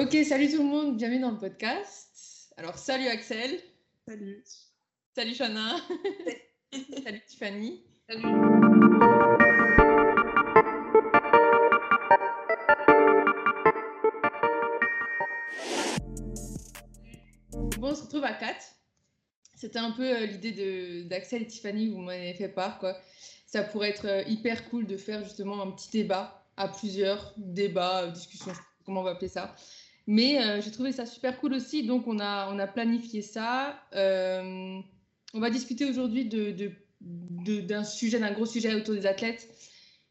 Ok, salut tout le monde, bienvenue dans le podcast. Alors, salut Axel. Salut. Salut Shana. salut Tiffany. Salut. Bon, on se retrouve à 4. C'était un peu euh, l'idée d'Axel et Tiffany, vous m'en avez fait part. Quoi. Ça pourrait être euh, hyper cool de faire justement un petit débat à plusieurs, débat, euh, discussion, comment on va appeler ça. Mais euh, j'ai trouvé ça super cool aussi, donc on a, on a planifié ça. Euh, on va discuter aujourd'hui d'un de, de, sujet, d'un gros sujet autour des athlètes,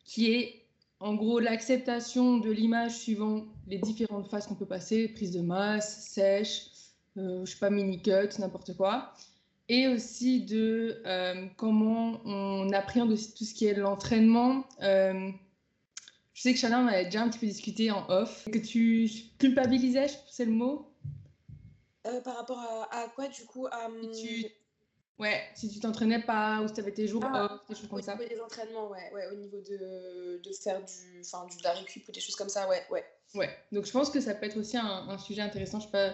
qui est en gros l'acceptation de l'image suivant les différentes phases qu'on peut passer, prise de masse, sèche, euh, je sais pas, mini-cut, n'importe quoi. Et aussi de euh, comment on appréhende aussi tout ce qui est l'entraînement. Je sais que Shannon avait déjà un petit peu discuté en off, que tu culpabilisais, c'est le mot? Euh, Par rapport à, à, quoi, du coup à... si tu... Ouais, si tu t'entraînais pas, ou si tu avais tes jours ah, off, des choses comme ça. Au niveau des entraînements, ouais, ouais, au niveau de, de faire du, enfin, du, de la récup ou des choses comme ça, ouais, ouais. Ouais, donc je pense que ça peut être aussi un, un sujet intéressant, je sais pas,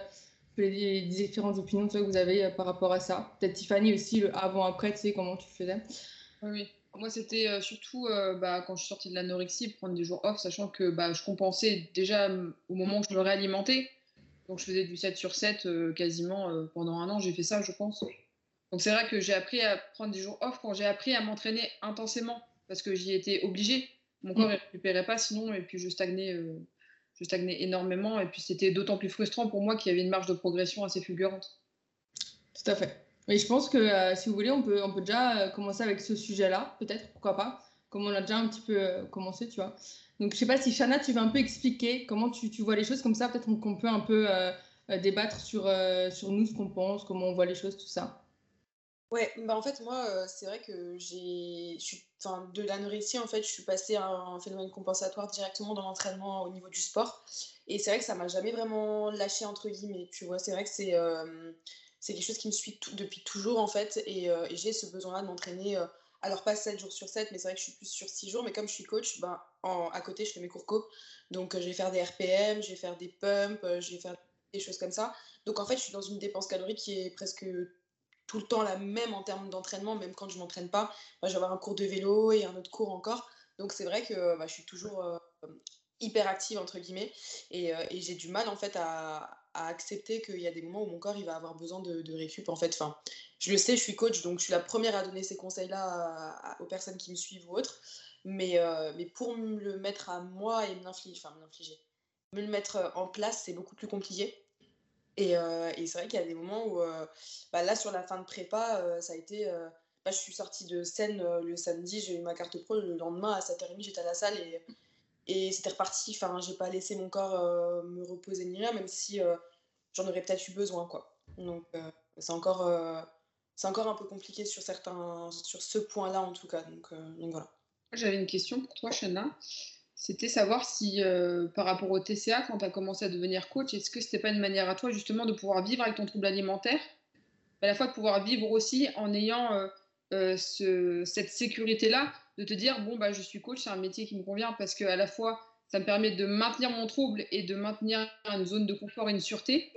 les différentes opinions que vous avez euh, par rapport à ça. Peut-être Tiffany aussi, le avant-après, tu sais, comment tu faisais. Oui, moi, c'était euh, surtout euh, bah, quand je suis sortie de l'anorexie, prendre des jours off, sachant que bah, je compensais déjà au moment où je me réalimentais. Donc, je faisais du 7 sur 7 euh, quasiment pendant un an. J'ai fait ça, je pense. Donc, c'est vrai que j'ai appris à prendre des jours off quand j'ai appris à m'entraîner intensément parce que j'y étais obligée. Mon corps ne récupérait pas sinon, et puis je stagnais, je stagnais énormément. Et puis, c'était d'autant plus frustrant pour moi qu'il y avait une marge de progression assez fulgurante. Tout à fait. Mais je pense que euh, si vous voulez, on peut, on peut déjà euh, commencer avec ce sujet-là, peut-être, pourquoi pas, comme on a déjà un petit peu euh, commencé, tu vois. Donc je sais pas si Shana, tu veux un peu expliquer comment tu, tu vois les choses, comme ça peut-être qu'on peut un peu débattre sur, sur nous, ce qu'on pense, comment on voit les choses, tout ça. Ouais, bah en fait, moi, c'est vrai que j'ai. De l'anorexie, en fait, je suis passée à un phénomène compensatoire directement dans l'entraînement au niveau du sport. Et c'est vrai que ça m'a jamais vraiment lâché, entre guillemets. Tu vois, c'est vrai que c'est c'est quelque chose qui me suit depuis toujours en fait et, euh, et j'ai ce besoin-là de m'entraîner euh, alors pas 7 jours sur 7 mais c'est vrai que je suis plus sur 6 jours mais comme je suis coach ben, en, à côté je fais mes cours co. Donc euh, je vais faire des RPM je vais faire des pumps je vais faire des choses comme ça. Donc en fait je suis dans une dépense calorique qui est presque tout le temps la même en termes d'entraînement même quand je m'entraîne pas. Je vais avoir un cours de vélo et un autre cours encore. Donc c'est vrai que ben, je suis toujours hyper active entre guillemets et, et j'ai du mal en fait à, à accepter qu'il y a des moments où mon corps il va avoir besoin de, récup en fait. Enfin, je le sais, je suis coach, donc je suis la première à donner ces conseils-là aux personnes qui me suivent ou autres. Mais, euh, mais pour me le mettre à moi et me l'infliger, me le mettre en place, c'est beaucoup plus compliqué. Et, euh, et c'est vrai qu'il y a des moments où, euh, bah là sur la fin de prépa, euh, ça a été, euh, bah, je suis sortie de scène euh, le samedi, j'ai eu ma carte pro, le lendemain à 7h30 j'étais à la salle et et c'était reparti. Enfin, j'ai pas laissé mon corps euh, me reposer ni rien, même si euh, j'en aurais peut-être eu besoin, quoi. Donc, euh, c'est encore, c'est encore un peu compliqué sur certains, sur ce point-là en tout cas. Donc, voilà. J'avais une question pour toi, Shana. C'était savoir si, par rapport au TCA, quand tu as commencé à devenir coach, est-ce que c'était pas une manière à toi justement de pouvoir vivre avec ton trouble alimentaire, à la fois de pouvoir vivre aussi en ayant ce, cette sécurité-là de te dire bon bah je suis coach, c'est un métier qui me convient parce que à la fois ça me permet de maintenir mon trouble et de maintenir une zone de confort et une sûreté.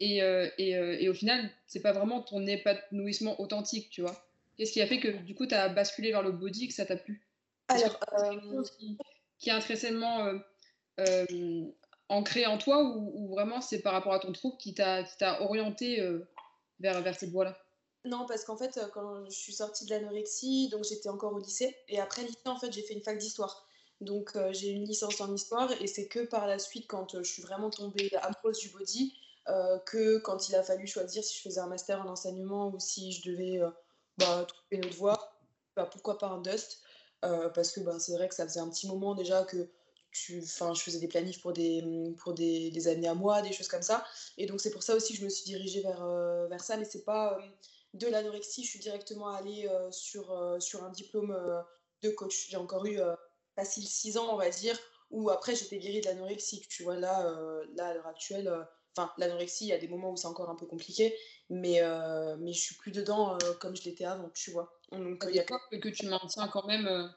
Et, euh, et, euh, et, au final, c'est pas vraiment ton épanouissement authentique, tu vois. Qu'est-ce qui a fait que du coup tu as basculé vers le body et que ça t'a plu? Alors, qui, qui, est intrinsèquement euh, ancré en toi ou, ou vraiment c'est par rapport à ton trouble qui t'a orienté vers, vers cette voie-là non, parce qu'en fait, quand je suis sortie de l'anorexie, donc j'étais encore au lycée. Et après lycée, en fait, j'ai fait une fac d'histoire. Donc euh, j'ai une licence en histoire. Et c'est que par la suite, quand euh, je suis vraiment tombée amoureuse du body, euh, que quand il a fallu choisir si je faisais un master en enseignement ou si je devais bah, trouver une autre voie, bah, pourquoi pas un Dust Parce que bah, c'est vrai que ça faisait un petit moment déjà que tu, je faisais des planifs pour, des, pour des, des, années à moi, des choses comme ça. Et donc c'est pour ça aussi que je me suis dirigée vers, vers ça. Mais c'est pas de l'anorexie, je suis directement allée euh, sur, euh, sur un diplôme euh, de coach. J'ai encore eu facile 6 ans, on va dire, où après j'étais guérie de l'anorexie. Tu vois, là, là à l'heure actuelle, enfin, l'anorexie, il y a des moments où c'est encore un peu compliqué, mais, mais je suis plus dedans comme je l'étais avant, tu vois. Donc, il y a que tu maintiens quand même.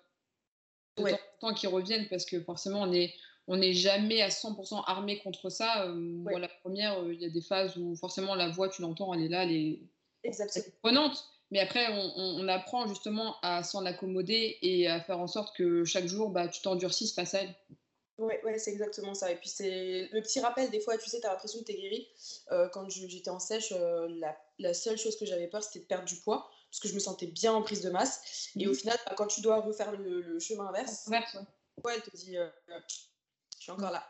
Ouais. temps qu'ils reviennent parce que forcément on est on n'est jamais à 100% armé contre ça. Moi, la première, il y a des phases où forcément la voix, tu l'entends, elle est là, elle est, prenante. Mais après, on, apprend justement à s'en accommoder et à faire en sorte que chaque jour, bah, tu t'endurcisses face à elle. Ouais, ouais c'est exactement ça. Et puis, c'est le petit rappel, des fois, tu sais, tu as l'impression que tu es guéri. Euh, quand j'étais en sèche, euh, la, la, seule chose que j'avais peur, c'était de perdre du poids, parce que je me sentais bien en prise de masse. Et au mhm. final, bah, quand tu dois refaire le, chemin inverse, ouais. elle te dit euh, Je suis encore là.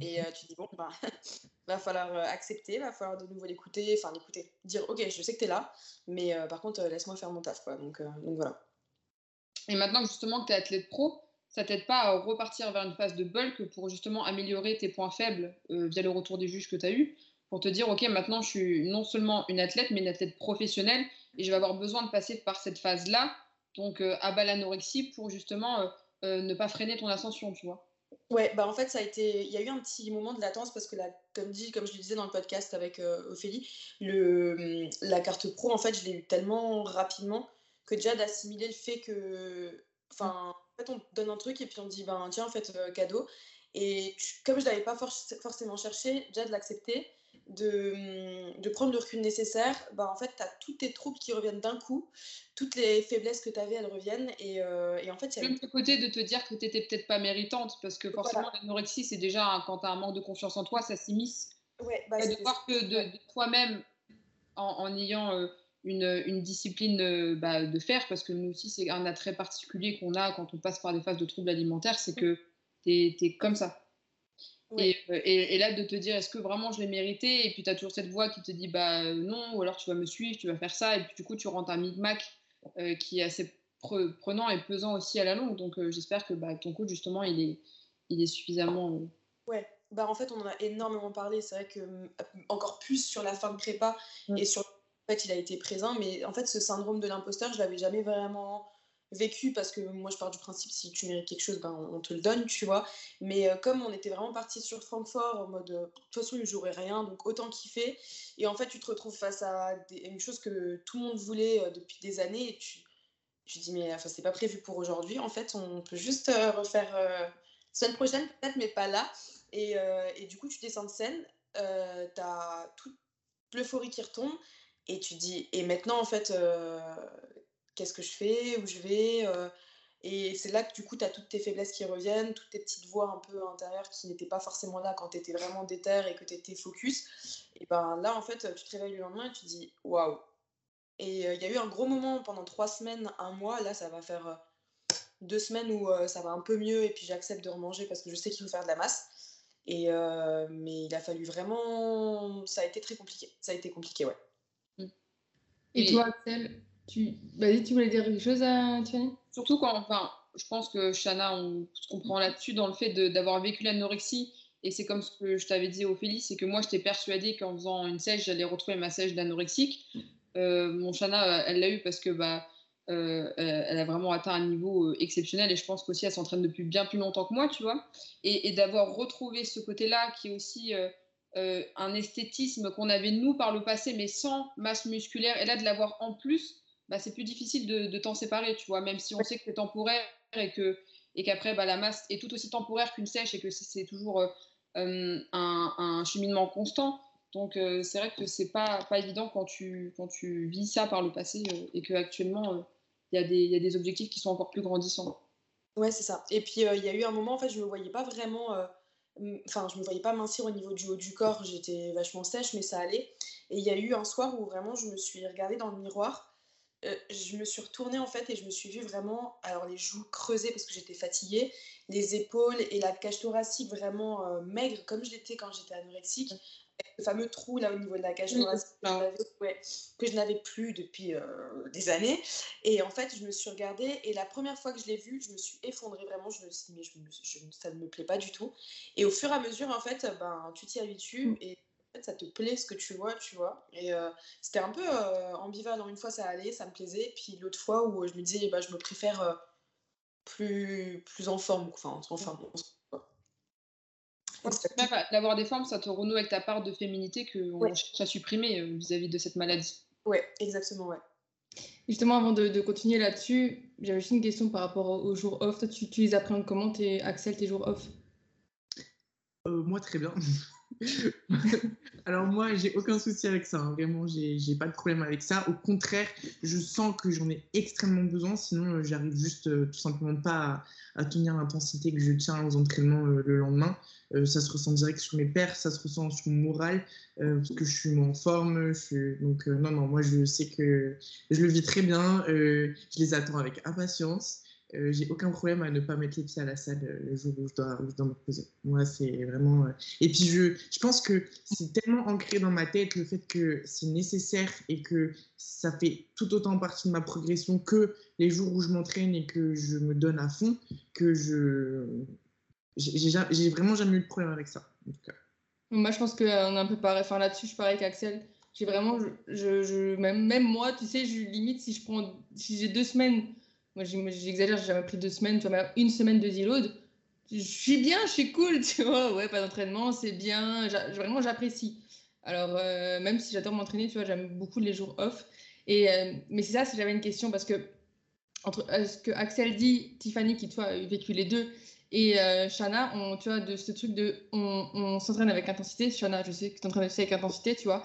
Et tu dis Bon, bah, va falloir accepter, va falloir de nouveau l'écouter, enfin, l'écouter, dire Ok, je sais que tu es là, mais par contre, laisse-moi faire mon taf. Quoi. Donc, donc voilà. Et maintenant, justement, que tu es athlète pro, ça t'aide pas à repartir vers une phase de bulk pour justement améliorer tes points faibles euh, via le retour des juges que tu as eu, pour te dire, OK, maintenant je suis non seulement une athlète, mais une athlète professionnelle, et je vais avoir besoin de passer par cette phase-là, donc euh, à bas l'anorexie, pour justement euh, ne pas freiner ton ascension, tu vois. Ouais, bah en fait, ça a été. Il y a eu un petit moment de latence parce que, comme, dit, comme je le disais dans le podcast avec Ophélie, le, la carte pro, en fait, je l'ai eu tellement rapidement que déjà d'assimiler le fait que. Enfin, en fait, on donne un truc et puis on dit, ben tiens, en fait, euh, cadeau. Et comme je l'avais pas forcément cherché, déjà de l'accepter, de, hum, de, prendre le recul nécessaire, ben, en fait, tu as toutes tes troupes qui reviennent d'un coup, toutes les faiblesses que tu avais, elles reviennent. Et, euh, et en fait, il y a. Même ce côté de te dire que tu n'étais peut-être pas méritante, parce que forcément, l'anorexie, c'est déjà, quand tu as un manque de confiance en toi, ça s'immisce. Ouais, bah, et de voir que de, toi-même, en, en, ayant. Euh, une, discipline euh, bah, de faire, parce que nous aussi, c'est un attrait particulier qu'on a quand on passe par des phases de troubles alimentaires, c'est que tu es, comme ça. Euh, et, et, là, de te dire, est-ce que vraiment je l'ai mérité? Et puis, tu as toujours cette voix qui te dit, bah non, ou alors tu vas me suivre, tu vas faire ça, et puis du coup, tu rentres un micmac euh, qui est assez prenant et pesant aussi à la longue. Donc, j'espère que bah, ton coach, justement, il est, il est suffisamment. Ouais, bah en fait, on en a énormément parlé. C'est vrai que encore plus sur la fin de prépa et sur en fait, il a été présent, mais en fait, ce syndrome de l'imposteur, je l'avais jamais vraiment vécu parce que moi, je pars du principe si tu mérites quelque chose, ben, on te le donne, tu vois. Mais euh, comme on était vraiment parti sur Francfort en mode, euh, de toute façon, il jouerait rien, donc autant kiffer. Et en fait, tu te retrouves face à une chose que tout le monde voulait euh, depuis des années et tu, tu dis, mais enfin, c'est pas prévu pour aujourd'hui. En fait, on peut juste refaire semaine prochaine, peut-être, mais pas là. Et, et, du coup, tu descends de scène, tu as toute l'euphorie qui retombe. Et tu dis, et maintenant, en fait, qu'est-ce que je fais Où je vais euh, Et c'est là que du coup, tu as toutes tes faiblesses qui reviennent, toutes tes petites voix un peu intérieures qui n'étaient pas forcément là quand tu étais vraiment déter et que tu étais focus. Et ben là, en fait, tu te réveilles le lendemain et tu dis, waouh Et euh, il y a eu un gros moment pendant trois semaines, un mois. Là, ça va faire deux semaines où ça va un peu mieux et puis j'accepte de remanger parce que je sais qu'il faut faire de la masse. Et mais il a fallu vraiment. Ça a été très compliqué. Ça a été compliqué, ouais. Et, toi, Axel, tu... Vas-y, tu voulais dire quelque chose à Tiffany Surtout quand, enfin, je pense que Shana, on se comprend là-dessus dans le fait d'avoir vécu l'anorexie. Et c'est comme ce que je t'avais dit, Ophélie, c'est que moi, j'étais persuadée qu'en faisant une sèche, j'allais retrouver ma sèche d'anorexique. Euh, mon Shana, elle l'a eu parce que bah, euh, elle a vraiment atteint un niveau euh, exceptionnel et je pense qu'aussi elle s'entraîne depuis bien plus longtemps que moi, tu vois. Et, d'avoir retrouvé ce côté-là qui est aussi euh, un esthétisme qu'on avait nous par le passé, mais sans masse musculaire, et là de l'avoir en plus, bah, c'est plus difficile de, t'en séparer, tu vois, même si on sait que c'est temporaire et que et qu'après bah, la masse est tout aussi temporaire qu'une sèche et que c'est toujours euh, euh, un, cheminement constant. Donc c'est vrai que c'est pas pas évident quand tu quand tu vis ça par le passé et que actuellement il y, y, a des objectifs qui sont encore plus grandissants. Ouais, c'est ça. Et puis il y a eu un moment en fait, je me voyais pas vraiment Enfin, je me voyais pas mincir au niveau du haut du corps, j'étais vachement sèche, mais ça allait. Et il y a eu un soir où vraiment je me suis regardée dans le miroir. Euh, je me suis retournée en fait et je me suis vue vraiment, alors les joues creusées parce que j'étais fatiguée, les épaules et la cage thoracique vraiment euh, maigre comme je l'étais quand j'étais anorexique, le fameux trou là au niveau de la cage que je n'avais plus depuis euh, des années. Et en fait, je me suis regardée et la première fois que je l'ai vu, je me suis effondrée vraiment. Je me suis dit, mais je, ça ne me plaît pas du tout. Et au fur et à mesure, en fait, ben, tu t'y habitues mm. et ça te plaît ce que tu vois, tu vois. Et euh, c'était un peu euh, ambivalent. Une fois, ça allait, ça me plaisait. Puis l'autre fois où je me disais, bah, je me préfère plus, plus en forme, enfin, en forme. D'avoir des formes, ça te renoue avec ta part de féminité qu'on ouais. cherche à supprimer euh, vis-à-vis de cette maladie. Oui, exactement, ouais. Justement, avant de, continuer là-dessus, j'avais juste une question par rapport aux jours off. Toi, tu, tu les appréhendes comment, tes, Axel, tes jours off? Moi, très bien. Alors moi, j'ai aucun souci avec ça. Hein. Vraiment, j'ai pas de problème avec ça. Au contraire, je sens que j'en ai extrêmement besoin. Sinon, euh, j'arrive juste euh, tout simplement pas à, tenir l'intensité que je tiens aux entraînements euh, le lendemain. ça se ressent direct sur mes pères, ça se ressent sur mon moral, parce que je suis en forme. Donc non, non, moi je sais que je le vis très bien. je les attends avec impatience. Euh, j'ai aucun problème à ne pas mettre les pieds à la salle euh, le jour où je dois, me poser. Moi, c'est vraiment. Euh, et puis, je, je pense que c'est tellement ancré dans ma tête le fait que c'est nécessaire et que ça fait tout autant partie de ma progression que les jours où je m'entraîne et que je me donne à fond que je. J'ai vraiment jamais eu de problème avec ça. Moi, je pense qu'on est un peu pareil. Enfin, là-dessus, je suis pareil qu'Axel. J'ai vraiment. Je, je, même, même moi, tu sais, je limite si je. Si j'ai deux semaines moi, j'exagère, j'ai jamais pris deux semaines, tu vois, une semaine de deload. Je suis bien, je suis cool, tu vois. Ouais, pas d'entraînement, c'est bien. Vraiment, j'apprécie. Alors, euh, même si j'adore m'entraîner, tu vois, j'aime beaucoup les jours off. Et, euh, mais c'est ça, si j'avais une question, parce que entre euh, ce que Axel dit, Tiffany, qui toi a vécu les deux, et Shana, on, tu vois, de ce truc de on, s'entraîne avec intensité. Shana, je sais que tu t'entraînes aussi avec intensité, tu vois.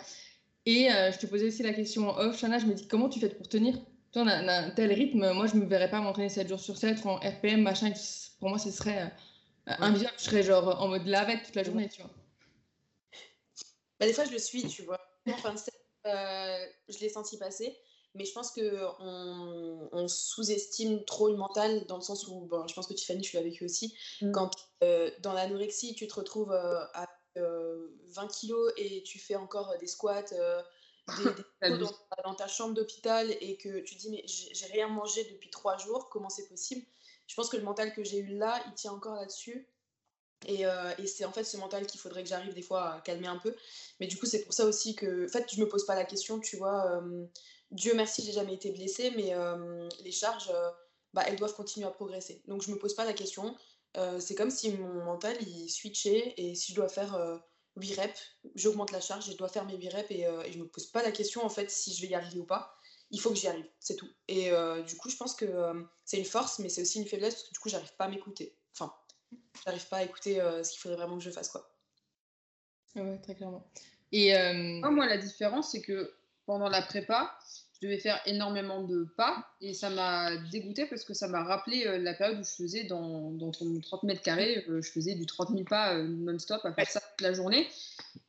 Et je te posais aussi la question off, Shana, je me dis comment tu fais pour tenir on a, un tel rythme, moi je me verrais pas m'entraîner 7 jours sur 7 en RPM, machin. Pour moi, ce serait euh, inviable. Je serais genre en mode lavette toute la journée, tu vois. Bah, des fois, je le suis, tu vois. Enfin, euh, je l'ai senti passer. Mais je pense qu'on on, sous-estime trop le mental dans le sens où, bon, je pense que Tiffany, tu l'as vécu aussi. Mm. Quand euh, dans l'anorexie, tu te retrouves à 20 kilos et tu fais encore des squats des, dans, ta chambre d'hôpital et que tu dis mais j'ai rien mangé depuis trois jours, comment c'est possible? Je pense que le mental que j'ai eu là, il tient encore là-dessus. Et, euh, et c'est en fait ce mental qu'il faudrait que j'arrive des fois à calmer un peu. Mais du coup, c'est pour ça aussi que, en fait, je me pose pas la question, tu vois. Euh, Dieu merci, j'ai jamais été blessée, mais euh, les charges, bah, elles doivent continuer à progresser. Donc, je me pose pas la question. c'est comme si mon mental, il switchait et si je dois faire 8 reps, j'augmente la charge, je dois faire mes 8 reps et, euh, et je me pose pas la question en fait si je vais y arriver ou pas. Il faut que j'y arrive, c'est tout. Et euh, du coup, je pense que euh, c'est une force, mais c'est aussi une faiblesse parce que du coup, j'arrive pas à m'écouter. Enfin, j'arrive pas à écouter ce qu'il faudrait vraiment que je fasse, quoi. Ouais, très clairement. Et moi, la différence, c'est que pendant la prépa, je devais faire énormément de pas et ça m'a dégoûté parce que ça m'a rappelé euh, la période où je faisais dans, dans 30 mètres carrés, euh, je faisais du 30 000 pas euh, non-stop à faire ça toute la journée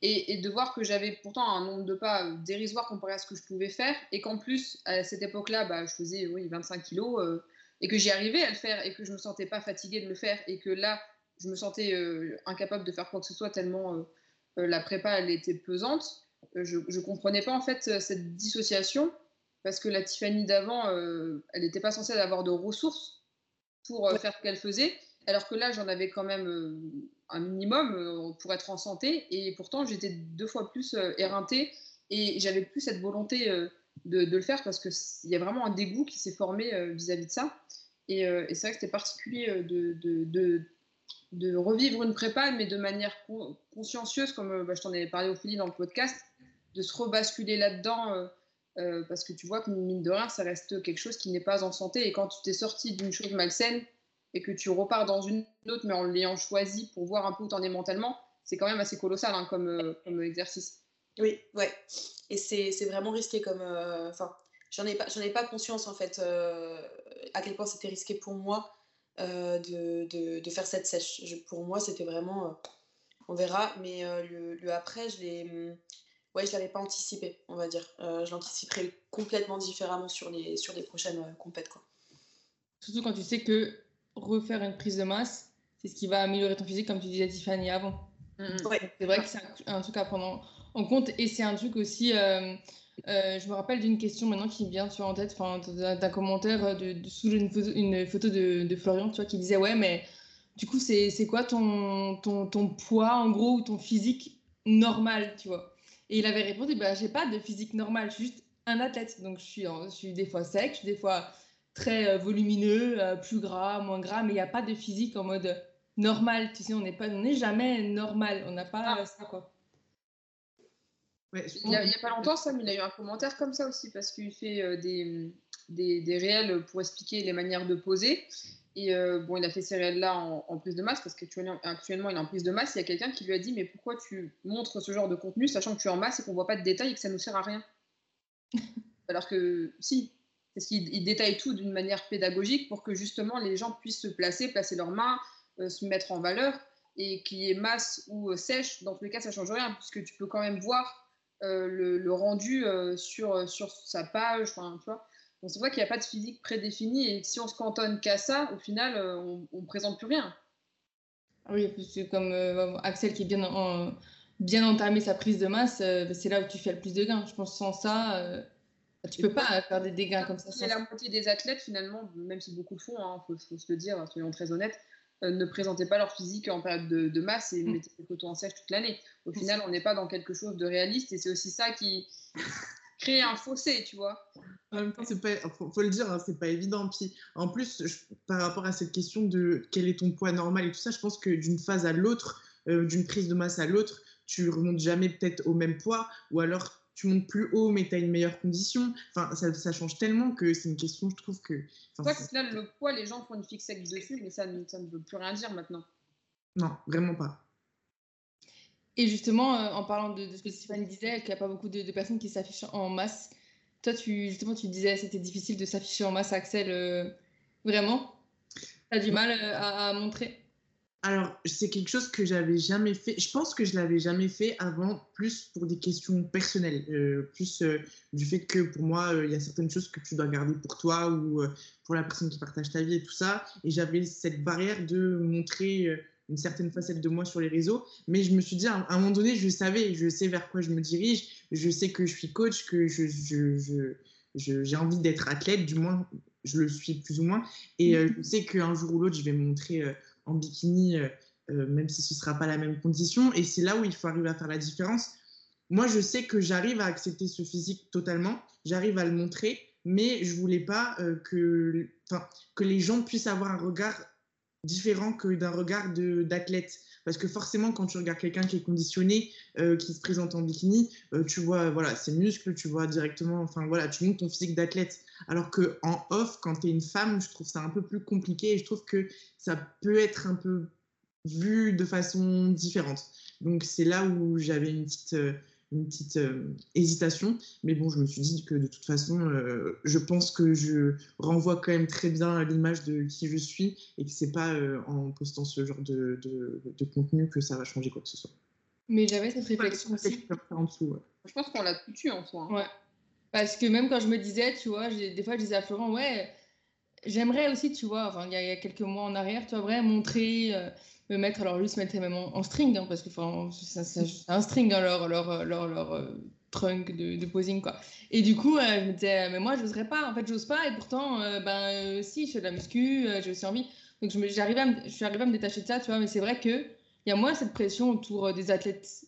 et, de voir que j'avais pourtant un nombre de pas dérisoire comparé à ce que je pouvais faire et qu'en plus à cette époque-là, bah, je faisais oui, 25 kilos et que j'y arrivais à le faire et que je me sentais pas fatiguée de le faire et que là, je me sentais incapable de faire quoi que ce soit tellement la prépa elle était pesante. Je, je comprenais pas en fait cette dissociation parce que la Tiffany d'avant, euh, elle n'était pas censée avoir de ressources pour euh, faire ce qu'elle faisait, alors que là, j'en avais quand même euh, un minimum pour être en santé, et pourtant, j'étais deux fois plus éreintée, et j'avais plus cette volonté de, le faire, parce qu'il y a vraiment un dégoût qui s'est formé vis-à-vis de ça. Et, c'est vrai que c'était particulier de, de, revivre une prépa, mais de manière consciencieuse, comme bah, je t'en ai parlé au fil dans le podcast, de se rebasculer là-dedans euh, parce que tu vois que mine de rien, ça reste quelque chose qui n'est pas en santé. Et quand tu t'es sorti d'une chose malsaine et que tu repars dans une autre, mais en l'ayant choisi pour voir un peu où tu en es mentalement, c'est quand même assez colossal hein, comme, euh, comme, exercice. Oui, ouais. Et c'est vraiment risqué comme. Euh, enfin, j'en ai, pas, ai pas conscience en fait à quel point c'était risqué pour moi de, de, de, faire cette sèche. pour moi, c'était vraiment. on verra, mais le, le, après, je l'ai ouais, je l'avais pas anticipé, on va dire. Euh, je l'anticiperai complètement différemment sur les, sur les prochaines euh, compètes. Quoi. Surtout quand tu sais que refaire une prise de masse, c'est ce qui va améliorer ton physique, comme tu disais Tiffany avant. Mm, mm. C'est vrai que c'est un, truc à prendre en compte et c'est un truc aussi. Euh, je me rappelle d'une question maintenant qui vient sur en tête, d'un commentaire de, sous une photo, une photo de, de, Florian, tu vois, qui disait ouais, mais du coup c'est quoi ton, ton, ton poids en gros ou ton physique normal, tu vois? Et il avait répondu bah, J'ai pas de physique normale, je suis juste un athlète. Donc je suis, je suis des fois sec, je suis des fois très euh, volumineux, euh, plus gras, moins gras, mais il n'y a pas de physique en mode normal. Tu sais, on n'est pas, on n'est jamais normal. On n'a pas ah. ça, quoi. il n'y a, pas longtemps, Sam, il a eu un commentaire comme ça aussi, parce qu'il fait euh, des, des, des, réels pour expliquer les manières de poser. Et euh, bon, il a fait ces réels-là en, prise de masse parce qu'actuellement, actuellement, il est en prise de masse. Il y a quelqu'un qui lui a dit Mais pourquoi tu montres ce genre de contenu sachant que tu es en masse et qu'on voit pas de détails et que ça ne nous sert à rien? Alors que si, parce qu'il détaille tout d'une manière pédagogique pour que justement les gens puissent se placer, placer leurs mains, euh, se mettre en valeur et qu'il y ait masse ou euh, sèche. Dans tous les cas, ça change rien puisque tu peux quand même voir le, rendu sur, sur sa page. Enfin, tu vois donc c'est vrai qu'il n'y a pas de physique prédéfinie et si on se cantonne qu'à ça, au final, euh, on ne présente plus rien. Ah oui, c'est comme euh, Axel qui est bien, en, bien entamé sa prise de masse, euh, c'est là où tu fais le plus de gains. Je pense sans ça, tu ne peux pas faire des dégâts comme ça. C'est la moitié des athlètes, finalement, même si beaucoup le font, il hein, faut, se le dire, soyons très honnêtes, ne présentaient pas leur physique en période de, masse et mm. mettaient photos en sèche toute l'année. Au final, on n'est pas dans quelque chose de réaliste et c'est aussi ça qui crée un fossé, tu vois. En même temps, c'est pas, faut, le dire, hein, c'est pas évident. Puis, en plus, par rapport à cette question de quel est ton poids normal et tout ça, je pense que d'une phase à l'autre, euh, d'une prise de masse à l'autre, tu remontes jamais peut-être au même poids, ou alors tu montes plus haut, mais tu as une meilleure condition. Enfin, ça, ça change tellement que c'est une question, je trouve que. Toi, là, le poids, les gens font une fixette dessus, mais ça, ça ne veut plus rien dire maintenant. Non, vraiment pas. Et justement, euh, en parlant de, ce que Stéphanie disait, qu'il n'y a pas beaucoup de, personnes qui s'affichent en masse, toi, tu, justement, tu disais c'était difficile de s'afficher en masse, Axel. Euh, vraiment Tu as du mal euh, à, montrer alors, c'est quelque chose que j'avais jamais fait. Je pense que je l'avais jamais fait avant, plus pour des questions personnelles, plus du fait que pour moi, il y a certaines choses que tu dois garder pour toi ou pour la personne qui partage ta vie et tout ça. Et j'avais cette barrière de montrer une certaine facette de moi sur les réseaux. Mais je me suis dit, à un moment donné, je savais, je sais vers quoi je me dirige, je sais que je suis coach, que je, j'ai envie d'être athlète, du moins, je le suis plus ou moins. Et euh, je sais qu'un jour ou l'autre, je vais me montrer euh, en bikini, euh, même si ce ne sera pas la même condition. Et c'est là où il faut arriver à faire la différence. Moi, je sais que j'arrive à accepter ce physique totalement, j'arrive à le montrer, mais je voulais pas que, que les gens puissent avoir un regard différent que d'un regard d'athlète. Parce que forcément, quand tu regardes quelqu'un qui est conditionné, euh, qui se présente en bikini, euh, tu vois voilà, ses muscles, tu vois directement, enfin voilà, tu montes ton physique d'athlète. Alors que en off, quand tu es une femme, je trouve ça un peu plus compliqué et je trouve que ça peut être un peu vu de façon différente. Donc c'est là où j'avais une petite, euh, une petite euh, hésitation. Mais bon, je me suis dit que de toute façon, euh, je pense que je renvoie quand même très bien à l'image de qui je suis et que c'est pas euh, en postant ce genre de, de, contenu que ça va changer quoi que ce soit. Mais j'avais cette réflexion aussi. En dessous, Je pense qu'on l'a tout eu en soi. Hein. Ouais. Parce que même quand je me disais, tu vois, des fois je disais à Florent, ouais, j'aimerais aussi, tu vois, enfin, il y, a quelques mois en arrière, tu vois, montrer me mettre, alors lui se mettait même en, string, hein, parce que c'est un string dans leur, leur, leur, leur euh, trunk de, posing, quoi. Et du coup, euh, je me disais, mais moi, je n'oserais pas, en fait, j'ose pas, et pourtant, euh, ben, si, je fais de la muscu, j'ai aussi envie. Donc, je, me, à je suis arrivée à me détacher de ça, tu vois, mais c'est vrai qu'il y a moins cette pression autour des athlètes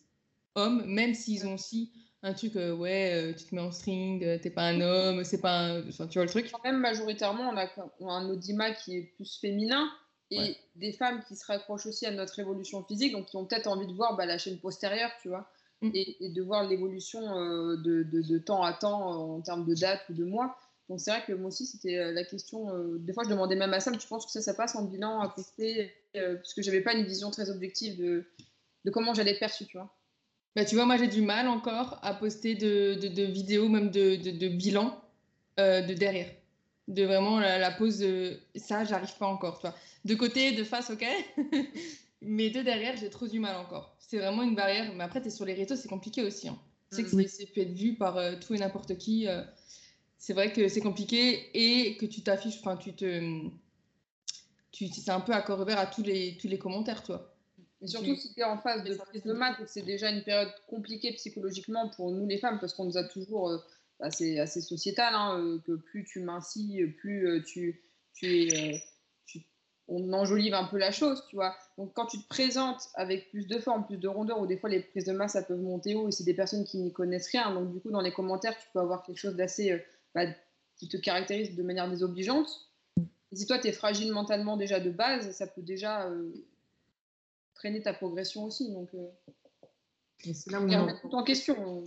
hommes, même s'ils ont aussi un truc, ouais, tu te mets en string, t'es pas un homme, c'est pas un... Enfin, tu vois le truc. Même, majoritairement, on a, on a un audimat qui est plus féminin, et des femmes qui se raccrochent aussi à notre évolution physique, donc qui ont peut-être envie de voir bah, la chaîne postérieure, tu vois, mm. et, de voir l'évolution euh, de, de, temps à temps euh, en termes de date ou de mois. Donc c'est vrai que moi aussi, c'était euh, la question. des fois, je demandais même à Sam, tu penses que ça, ça passe en bilan à poster Parce que j'avais pas une vision très objective de, de comment j'allais être perçue, tu vois. Bah, tu vois, moi, j'ai du mal encore à poster de, de vidéos, même de, bilan de derrière de vraiment la, pose de ça, j'arrive pas encore. Tu De côté, de face, ok. mais de derrière, j'ai trop du mal encore. C'est vraiment une barrière. Mais après, tu es sur les réseaux, c'est compliqué aussi. Hein. Tu sais que mm. c'est peut être vu par euh, tout et n'importe qui. Euh. c'est vrai que c'est compliqué et que tu t'affiches, enfin, tu te. Tu, c'est un peu à corps ouvert à tous les, tous les commentaires, toi. Et surtout si tu es en phase de prise de maths, c'est déjà une période compliquée psychologiquement pour nous les femmes, parce qu'on nous a toujours. Euh, assez, assez sociétal, hein, euh, que plus tu mincis, plus euh, tu, euh, on enjolive un peu la chose, tu vois. Donc quand tu te présentes avec plus de forme, plus de rondeur, ou des fois les prises de masse, ça peuvent monter haut, et c'est des personnes qui n'y connaissent rien, donc du coup dans les commentaires, tu peux avoir quelque chose d'assez, bah, qui te caractérise de manière désobligeante. Et si toi, tu es fragile mentalement déjà de base, ça peut déjà freiner ta progression aussi. Donc, c'est là où on tout en question.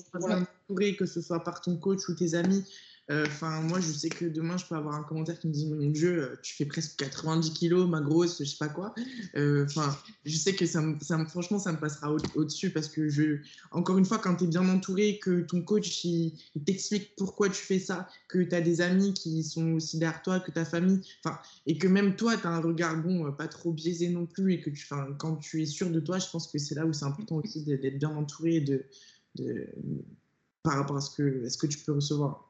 que ce soit par ton coach ou tes amis, Enfin, moi, je sais que demain, je peux avoir un commentaire qui me dit Mon Dieu, euh, tu fais presque 90 kilos, ma grosse, je sais pas quoi. Euh, Enfin, je sais que ça, me- ça me- franchement, ça me passera au- au-dessus parce que, je, encore une fois, quand tu es bien entouré, que ton coach il, t'explique pourquoi tu fais ça, que tu as des amis qui sont aussi derrière toi, que ta famille, enfin, et que même toi, tu as un regard bon, euh, pas trop biaisé non plus, et que tu, quand tu es sûr de toi, je pense que c'est là où c'est important aussi d'être bien entouré de, par rapport à ce que, à ce que tu peux recevoir.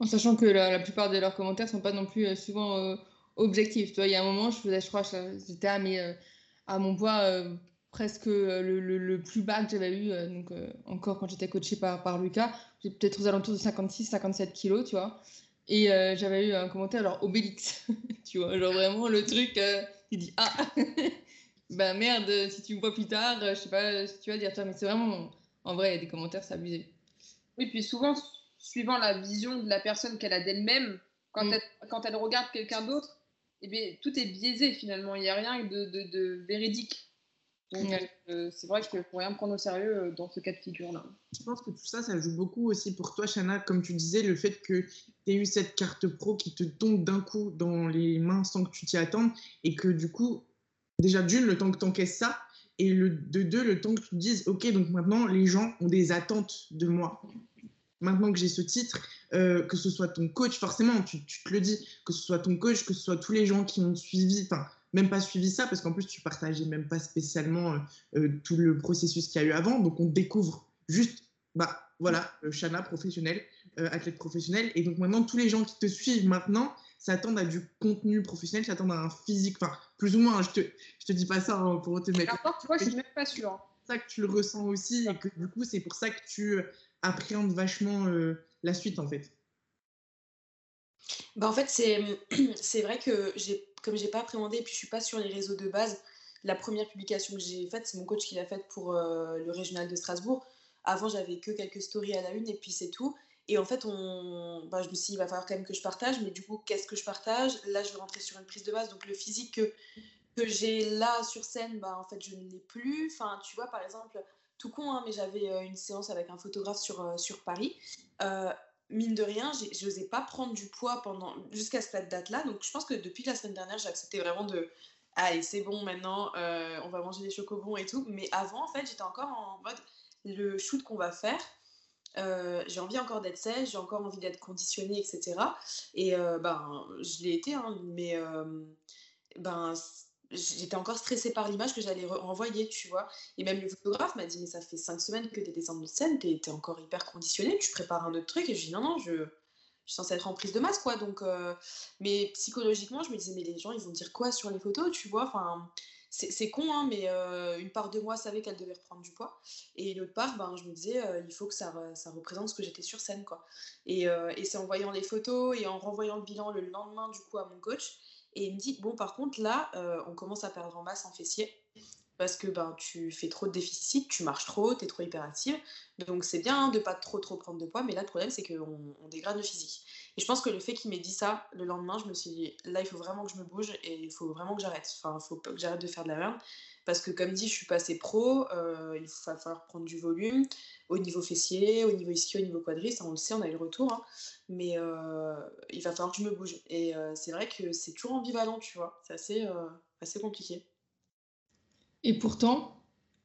En sachant que la, plupart de leurs commentaires sont pas non plus euh, souvent euh, objectifs. Tu il y a un moment, je faisais, je crois, j'étais à, euh, à mon poids presque le, le- plus bas que j'avais eu, donc encore quand j'étais coachée par, par Lucas, j'étais peut-être aux alentours de 56-57 kilos, tu vois. Et j'avais eu un commentaire, genre Obélix, tu vois, genre vraiment le truc euh, qui dit Ah, bah merde, si tu me vois plus tard, je sais pas que tu vas dire, mais c'est vraiment, en vrai, il y a des commentaires, c'est abusé. Oui, puis souvent, suivant la vision de la personne qu'elle a d'elle-même, quand, Mm. elle, quand elle regarde quelqu'un d'autre, eh bien, tout est biaisé finalement. Il n'y a rien de, de, de véridique. Donc, euh, c'est vrai qu'il ne faut rien prendre au sérieux euh, dans ce cas de figure-là. Je pense que tout ça, ça joue beaucoup aussi pour toi, Shana, comme tu disais, le fait que tu aies eu cette carte pro qui te tombe d'un coup dans les mains sans que tu t'y attendes, et que du coup, déjà d'une, le temps que tu encaisses ça, et le, de deux, le temps que tu te dises, ok, donc maintenant, les gens ont des attentes de moi. Maintenant que j'ai ce titre, euh, que ce soit ton coach, forcément, tu, tu te le dis, que ce soit ton coach, que ce soit tous les gens qui ont suivi, enfin, même pas suivi ça, parce qu'en plus, tu partageais même pas spécialement euh, euh, tout le processus qu'il y a eu avant, donc on découvre juste bah voilà, Shana professionnel, euh, athlète professionnel. Et donc maintenant, tous les gens qui te suivent maintenant s'attendent à du contenu professionnel, s'attendent à un physique, enfin, plus ou moins, hein, je te, je te dis pas ça hein, pour te Et mettre. encore, tu vois, je suis même pas sûre. hein. Ça que tu le ressens aussi, et que du coup, c'est pour ça que tu appréhendes vachement euh, la suite, en fait. Bah, en fait, c'est vrai que j'ai comme j'ai pas appréhendé et puis je suis pas sur les réseaux de base, la première publication que j'ai faite, c'est mon coach qui l'a faite pour euh, le régional de Strasbourg. Avant, j'avais que quelques stories à la une et puis c'est tout. Et en fait, on... bah, je me suis dit, il va falloir quand même que je partage, mais du coup, qu'est-ce que je partage? Là, je vais rentrer sur une prise de base. Donc, le physique que, que j'ai là sur scène, bah, en fait, je ne l'ai plus. Enfin, tu vois, par exemple, tout con, hein, mais j'avais euh, une séance avec un photographe sur, euh, sur Paris. Euh, mine de rien, je n'osais pas prendre du poids pendant jusqu'à cette date-là. Donc, je pense que depuis la semaine dernière, j'ai accepté vraiment de. Allez, c'est bon maintenant, on va manger des chocobons et tout. Mais avant, en fait, j'étais encore en mode le shoot qu'on va faire. j'ai envie encore d'être sèche, j'ai encore envie d'être conditionnée, etc. Et ben, je l'ai été, hein, mais ben, j'étais encore stressée par l'image que j'allais re- renvoyer, tu vois. Et même le photographe m'a dit, mais ça fait cinq semaines que tu es descendu de scène, tu es, encore hyper conditionnée, tu prépares un autre truc. Et je dis, non, non, je, je suis censée être en prise de masse, quoi. Donc, euh, mais psychologiquement, je me disais, mais les gens, ils vont dire quoi sur les photos, tu vois? Enfin, c'est con, hein, mais euh, une part de moi savait qu'elle devait reprendre du poids. Et l'autre part, ben, je me disais, euh, il faut que ça, ça représente ce que j'étais sur scène, quoi. Et, et c'est en voyant les photos et en renvoyant le bilan le lendemain, du coup, à mon coach. Et il me dit, bon, par contre, là, euh, on commence à perdre en masse en fessier. Parce que ben, tu fais trop de déficit, tu marches trop, tu es trop hyperactive. Donc c'est bien hein, de pas trop trop prendre de poids, mais là le problème c'est qu'on on dégrade le physique. Et je pense que le fait qu'il m'ait dit ça le lendemain, je me suis dit là il faut vraiment que je me bouge et il faut vraiment que j'arrête. Enfin, il faut pas que j'arrête de faire de la merde. Parce que comme dit, je suis passée pro, euh, il va falloir prendre du volume au niveau fessier, au niveau ischio, au niveau quadri, ça on le sait, on a eu le retour. hein. Mais euh, il va falloir que je me bouge. Et euh, c'est vrai que c'est toujours ambivalent, tu vois. C'est assez, euh, assez compliqué. Et pourtant,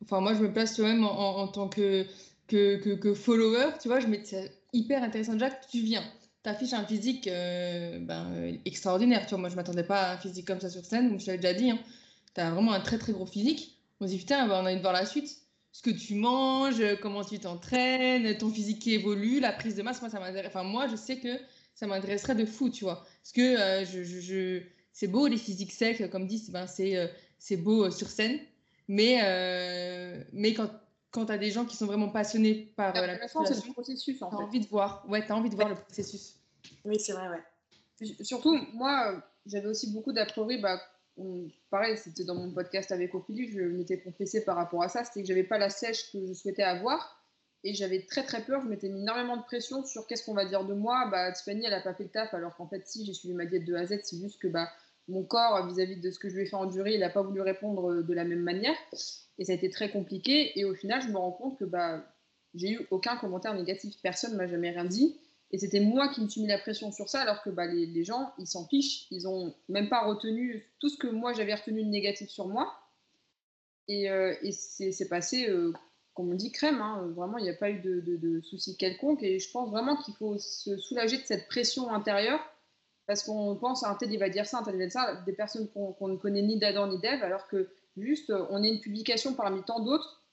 enfin moi je me place toi-même en, en- tant que, que, que, follower, tu vois, je me c'est hyper intéressant déjà que tu viens. Tu affiches un physique ben, extraordinaire, tu vois. Moi je m'attendais pas à un physique comme ça sur scène, comme je t'avais déjà dit. Hein. Tu as vraiment un très très gros physique. On se dit putain, ben, on a envie de voir la suite. Ce que tu manges, comment tu t'entraînes, ton physique qui évolue, la prise de masse, moi ça m'intéresse. Enfin moi je sais que ça m'intéresserait de fou, tu vois. Parce que euh, je, je, je- c'est beau les physiques secs, comme dit, c'est ben, c'est euh, c'est beau euh, sur scène. Mais, euh, mais quand, quand tu as des gens qui sont vraiment passionnés par euh, la c'est le processus en tu as fait. envie de voir. Ouais, tu as envie de voir le processus. Oui, c'est vrai, ouais. Surtout, moi, j'avais aussi beaucoup d'a priori. Bah, pareil, c'était dans mon podcast avec Ophélie, je m'étais confessé par rapport à ça. C'était que j'avais pas la sèche que je souhaitais avoir. Et j'avais très très peur. Je m'étais mis énormément de pression sur qu'est-ce qu'on va dire de moi. Bah, Tiffany, elle a pas fait le taf. Alors qu'en fait, si, j'ai suivi ma diète de A à Z. C'est juste que bah, mon corps, vis-à-vis de ce que je lui ai fait endurer, il n'a pas voulu répondre euh, de la même manière. Et ça a été très compliqué. Et au final, je me rends compte que bah, j'ai eu aucun commentaire négatif. Personne m'a jamais rien dit. Et c'était moi qui me suis mis la pression sur ça, alors que bah, les, gens, ils s'en fichent. Ils n'ont même pas retenu tout ce que moi, j'avais retenu de négatif sur moi. Et, euh, c'est passé, euh, comme on dit, crème. Hein. Vraiment, il n'y a pas eu de, de, de soucis quelconques. Et je pense vraiment qu'il faut se soulager de cette pression intérieure. Parce qu'on pense, un tel, il va dire ça, un tel, il va dire ça, des personnes qu'on ne connaît ni d'Adam ni d'Ève, alors que juste, on est une publication parmi tant d'autres.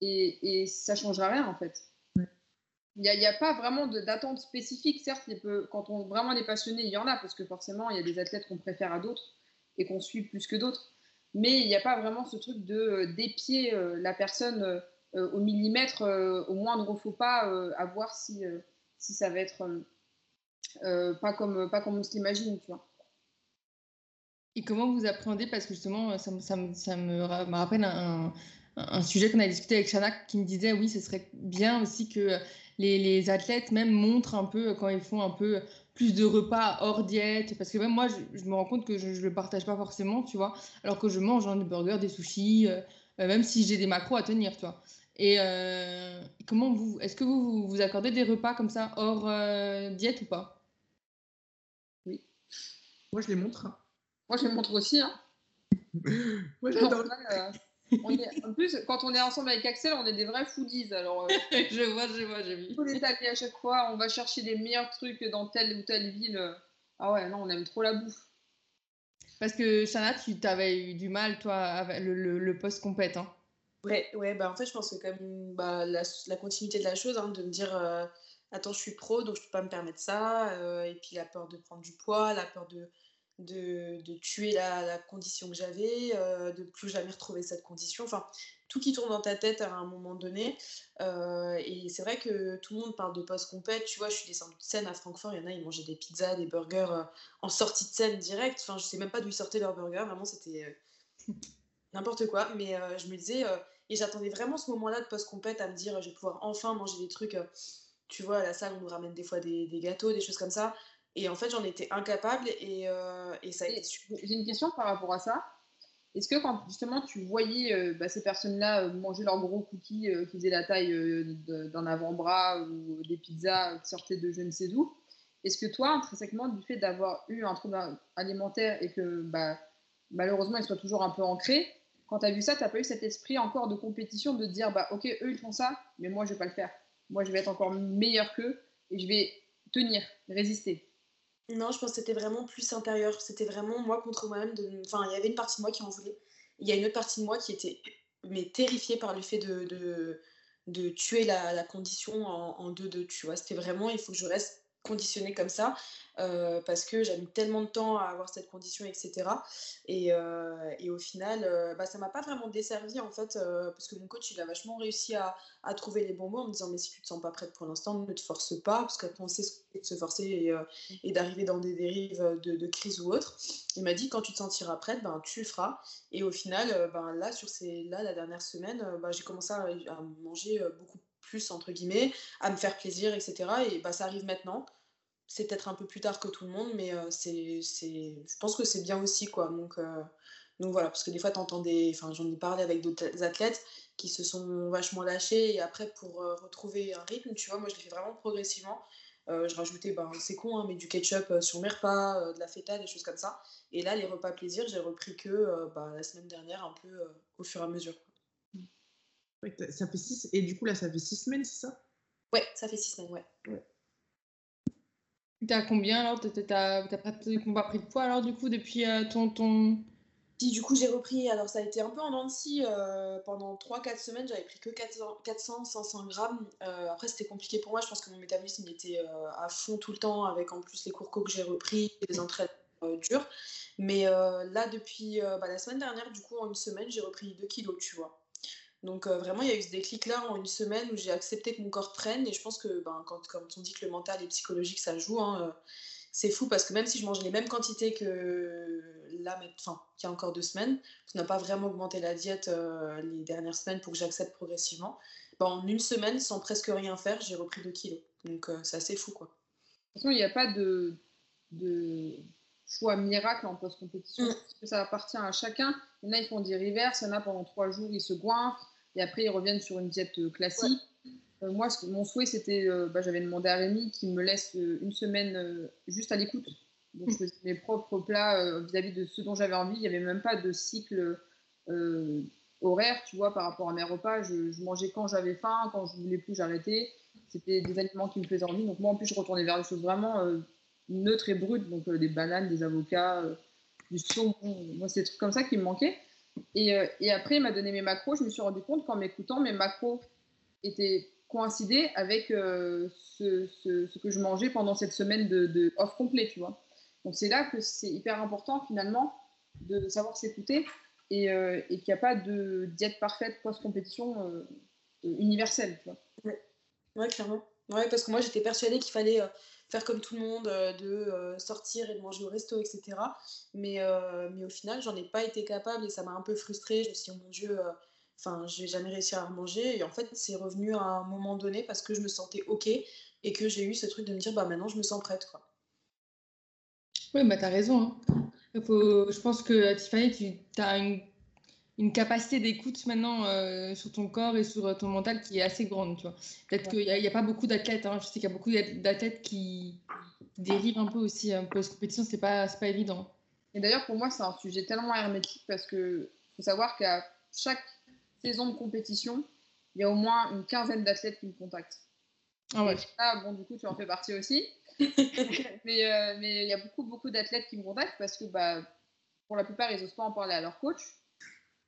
Et, et ça ne changera rien, en fait. Il n'y a, pas vraiment d'attente spécifique. Certes, quand on vraiment est passionné, il y en a, parce que forcément, il y a des athlètes qu'on préfère à d'autres et qu'on suit plus que d'autres. Mais il n'y a pas vraiment ce truc de euh, d'épier euh, la personne euh, au millimètre, au moindre faux pas, à voir si, si ça va être pas, comme, pas comme on se l'imagine. Et comment vous appréhendez Parce que justement, ça, ça, ça me, rappelle un, un sujet qu'on a discuté avec Shana qui me disait oui, ce serait bien aussi que les, les, athlètes même montrent un peu quand ils font un peu plus de repas hors diète. Parce que même moi, je, je me rends compte que je ne le partage pas forcément, tu vois. Alors que je mange hein, des burgers, des sushis, euh, euh, même si j'ai des macros à tenir, tu vois. Et euh, comment vous, est-ce que vous, vous accordez des repas comme ça hors euh, diète ou pas? Oui. Moi, je les montre. Moi, je les montre aussi. Hein. Moi, j'adore. Est, en plus, quand on est ensemble avec Axel, on est des vrais foodies. Alors, euh, je vois, je vois, j'ai vu. Tous les à chaque fois, on va chercher les meilleurs trucs dans telle ou telle ville. Ah ouais, non, on aime trop la bouffe. Parce que Shana, tu avais eu du mal, toi, avec le, le, le post-compète. Hein. Ouais, ouais, bah en fait, je pense que comme bah, la, la, continuité de la chose, hein, de me dire euh, attends, je suis pro, donc je peux pas me permettre ça. Euh, et puis la peur de prendre du poids, la peur de de, de, tuer la, la condition que j'avais, euh, de plus jamais retrouver cette condition. Enfin, tout qui tourne dans ta tête à un moment donné. Euh, et c'est vrai que tout le monde parle de post-compète. Tu vois, je suis descendue de scène à Francfort, il y en a, ils mangeaient des pizzas, des burgers euh, en sortie de scène direct. Enfin, je sais même pas d'où ils sortaient leurs burgers. Vraiment, c'était n'importe quoi. Mais je me disais, et j'attendais vraiment ce moment-là de post-compète à me dire, je vais pouvoir enfin manger des trucs. tu vois, à la salle, on nous ramène des fois des, des gâteaux, des choses comme ça. Et en fait, j'en étais incapable et, euh, et ça a été. J'ai une question par rapport à ça. Est-ce que quand justement tu voyais euh, bah, ces personnes-là euh, manger leurs gros cookies euh, qui faisaient la taille d'un avant-bras ou des pizzas qui sortaient de je ne sais où, est-ce que toi, intrinsèquement, du fait d'avoir eu un trouble alimentaire et que bah, malheureusement il soit toujours un peu ancré, quand tu as vu ça, tu n'as pas eu cet esprit encore de compétition de dire bah, ok, eux ils font ça, mais moi je ne vais pas le faire. Moi je vais être encore meilleur qu'eux et je vais tenir, résister. Non, je pense que c'était vraiment plus intérieur. C'était vraiment moi contre moi-même. De... Enfin, il y avait une partie de moi qui en voulait. Il y a une autre partie de moi qui était mais terrifiée par le fait de, de, tuer la, la, condition en, en deux deux. Tu vois, c'était vraiment il faut que je reste conditionnée comme ça euh, parce que j'ai mis tellement de temps à avoir cette condition, etc. Et, euh, et au final, euh, bah, ça m'a pas vraiment desservi en fait parce que mon coach il a vachement réussi à, à, trouver les bons mots en me disant mais si tu te sens pas prête pour l'instant, ne te force pas parce qu'on sait ce que de se forcer et, d'arriver dans des dérives de, de, crise ou autre. Il m'a dit quand tu te sentiras prête, ben, tu le feras. Et au final, ben, là, sur ces, là, la dernière semaine, ben, j'ai commencé à manger beaucoup entre guillemets, à me faire plaisir, etc. Et bah, ça arrive maintenant. C'est peut-être un peu plus tard que tout le monde, mais euh, c'est, c'est, je pense que c'est bien aussi, quoi. Donc, euh, donc voilà, parce que des fois, t'entends des, enfin, j'en ai parlé avec d'autres athlètes qui se sont vachement lâchés et après pour euh, retrouver un rythme, tu vois, moi je l'ai fait vraiment progressivement. je rajoutais, ben, c'est con, hein, mais du ketchup sur mes repas, de la feta, des choses comme ça. Et là, les repas plaisir, j'ai repris que bah, la semaine dernière, un peu au fur et à mesure. Ouais, ça fait six... Et du coup, là, ça fait six semaines, c'est ça? Ouais, ça fait six semaines, ouais. ouais. T'as combien alors? T'as pas pris de poids alors du coup depuis euh, ton, ton... Si, du coup j'ai repris, alors ça a été un peu en dents de scie, euh, pendant 3-4 semaines j'avais pris que 400-500 grammes. Euh, après c'était compliqué pour moi, je pense que mon métabolisme il était euh, à fond tout le temps avec en plus les cours co que j'ai repris et les entraînements durs. Mais là depuis bah, la semaine dernière, du coup en une semaine j'ai repris 2 kilos, tu vois. Donc euh, vraiment, il y a eu ce déclic-là en une semaine où j'ai accepté que mon corps prenne. Et je pense que ben, quand, quand, on dit que le mental et le psychologique, ça joue, hein, euh, c'est fou parce que même si je mange les mêmes quantités que là, enfin, il y a encore deux semaines, je n'ai pas vraiment augmenté la diète euh, les dernières semaines pour que j'accepte progressivement. Ben, en une semaine, sans presque rien faire, j'ai repris 2 kilos. Donc c'est assez fou, quoi. De toute façon, il n'y a pas de, de choix miracle en post-compétition. Mm. Parce que ça appartient à chacun. Il y en a, ils font des reverse, il y en a pendant trois jours, ils se goinfrent et après ils reviennent sur une diète classique. Ouais. moi, mon souhait, c'était, bah, j'avais demandé à Rémi qu'il me laisse une semaine juste à l'écoute. Donc, je faisais mes propres plats vis-à-vis de ce dont j'avais envie. Il n'y avait même pas de cycle horaire, tu vois, par rapport à mes repas. Je, mangeais quand j'avais faim, quand je voulais plus, j'arrêtais. C'était des aliments qui me faisaient envie. Donc, moi, en plus, je retournais vers des choses vraiment neutres et brutes. Donc, des bananes, des avocats, du saumon. Moi, c'est des trucs comme ça qui me manquaient. Et, et après, il m'a donné mes macros. Je me suis rendu compte qu'en m'écoutant, mes macros étaient coïncider avec euh, ce, que je mangeais pendant cette semaine de, de off complet, tu vois. Donc c'est là que c'est hyper important finalement de savoir s'écouter et, euh, qu'il n'y a pas de diète parfaite post-compétition euh, universelle, tu. Ouais, clairement. Ouais, parce que moi j'étais persuadée qu'il fallait faire comme tout le monde, de sortir et de manger au resto, etc. Mais, mais au final, j'en ai pas été capable et ça m'a un peu frustrée. Je me suis dit, oh mon Dieu, Enfin, je vais jamais réussir à manger. Et en fait, c'est revenu à un moment donné parce que je me sentais OK et que j'ai eu ce truc de me dire, bah maintenant, je me sens prête. Quoi. Oui, bah, tu as raison. Hein. Faut... Je pense que Tiffany, tu as une, une capacité d'écoute maintenant euh, sur ton corps et sur ton mental qui est assez grande. Tu vois. Peut-être qu'il n'y a, a, pas beaucoup d'athlètes. Hein. Je sais qu'il y a beaucoup d'athlètes qui dérivent un peu aussi. Un peu compétition, c'est pas, pas évident. Et d'ailleurs, pour moi, c'est un sujet tellement hermétique parce que faut savoir qu'à chaque saison de compétition, il y a au moins une quinzaine d'athlètes qui me contactent. Ah ouais. bon, du coup, tu en fais partie aussi. mais euh, mais il y a beaucoup, beaucoup d'athlètes qui me contactent parce que bah, pour la plupart, ils n'osent pas en parler à leur coach.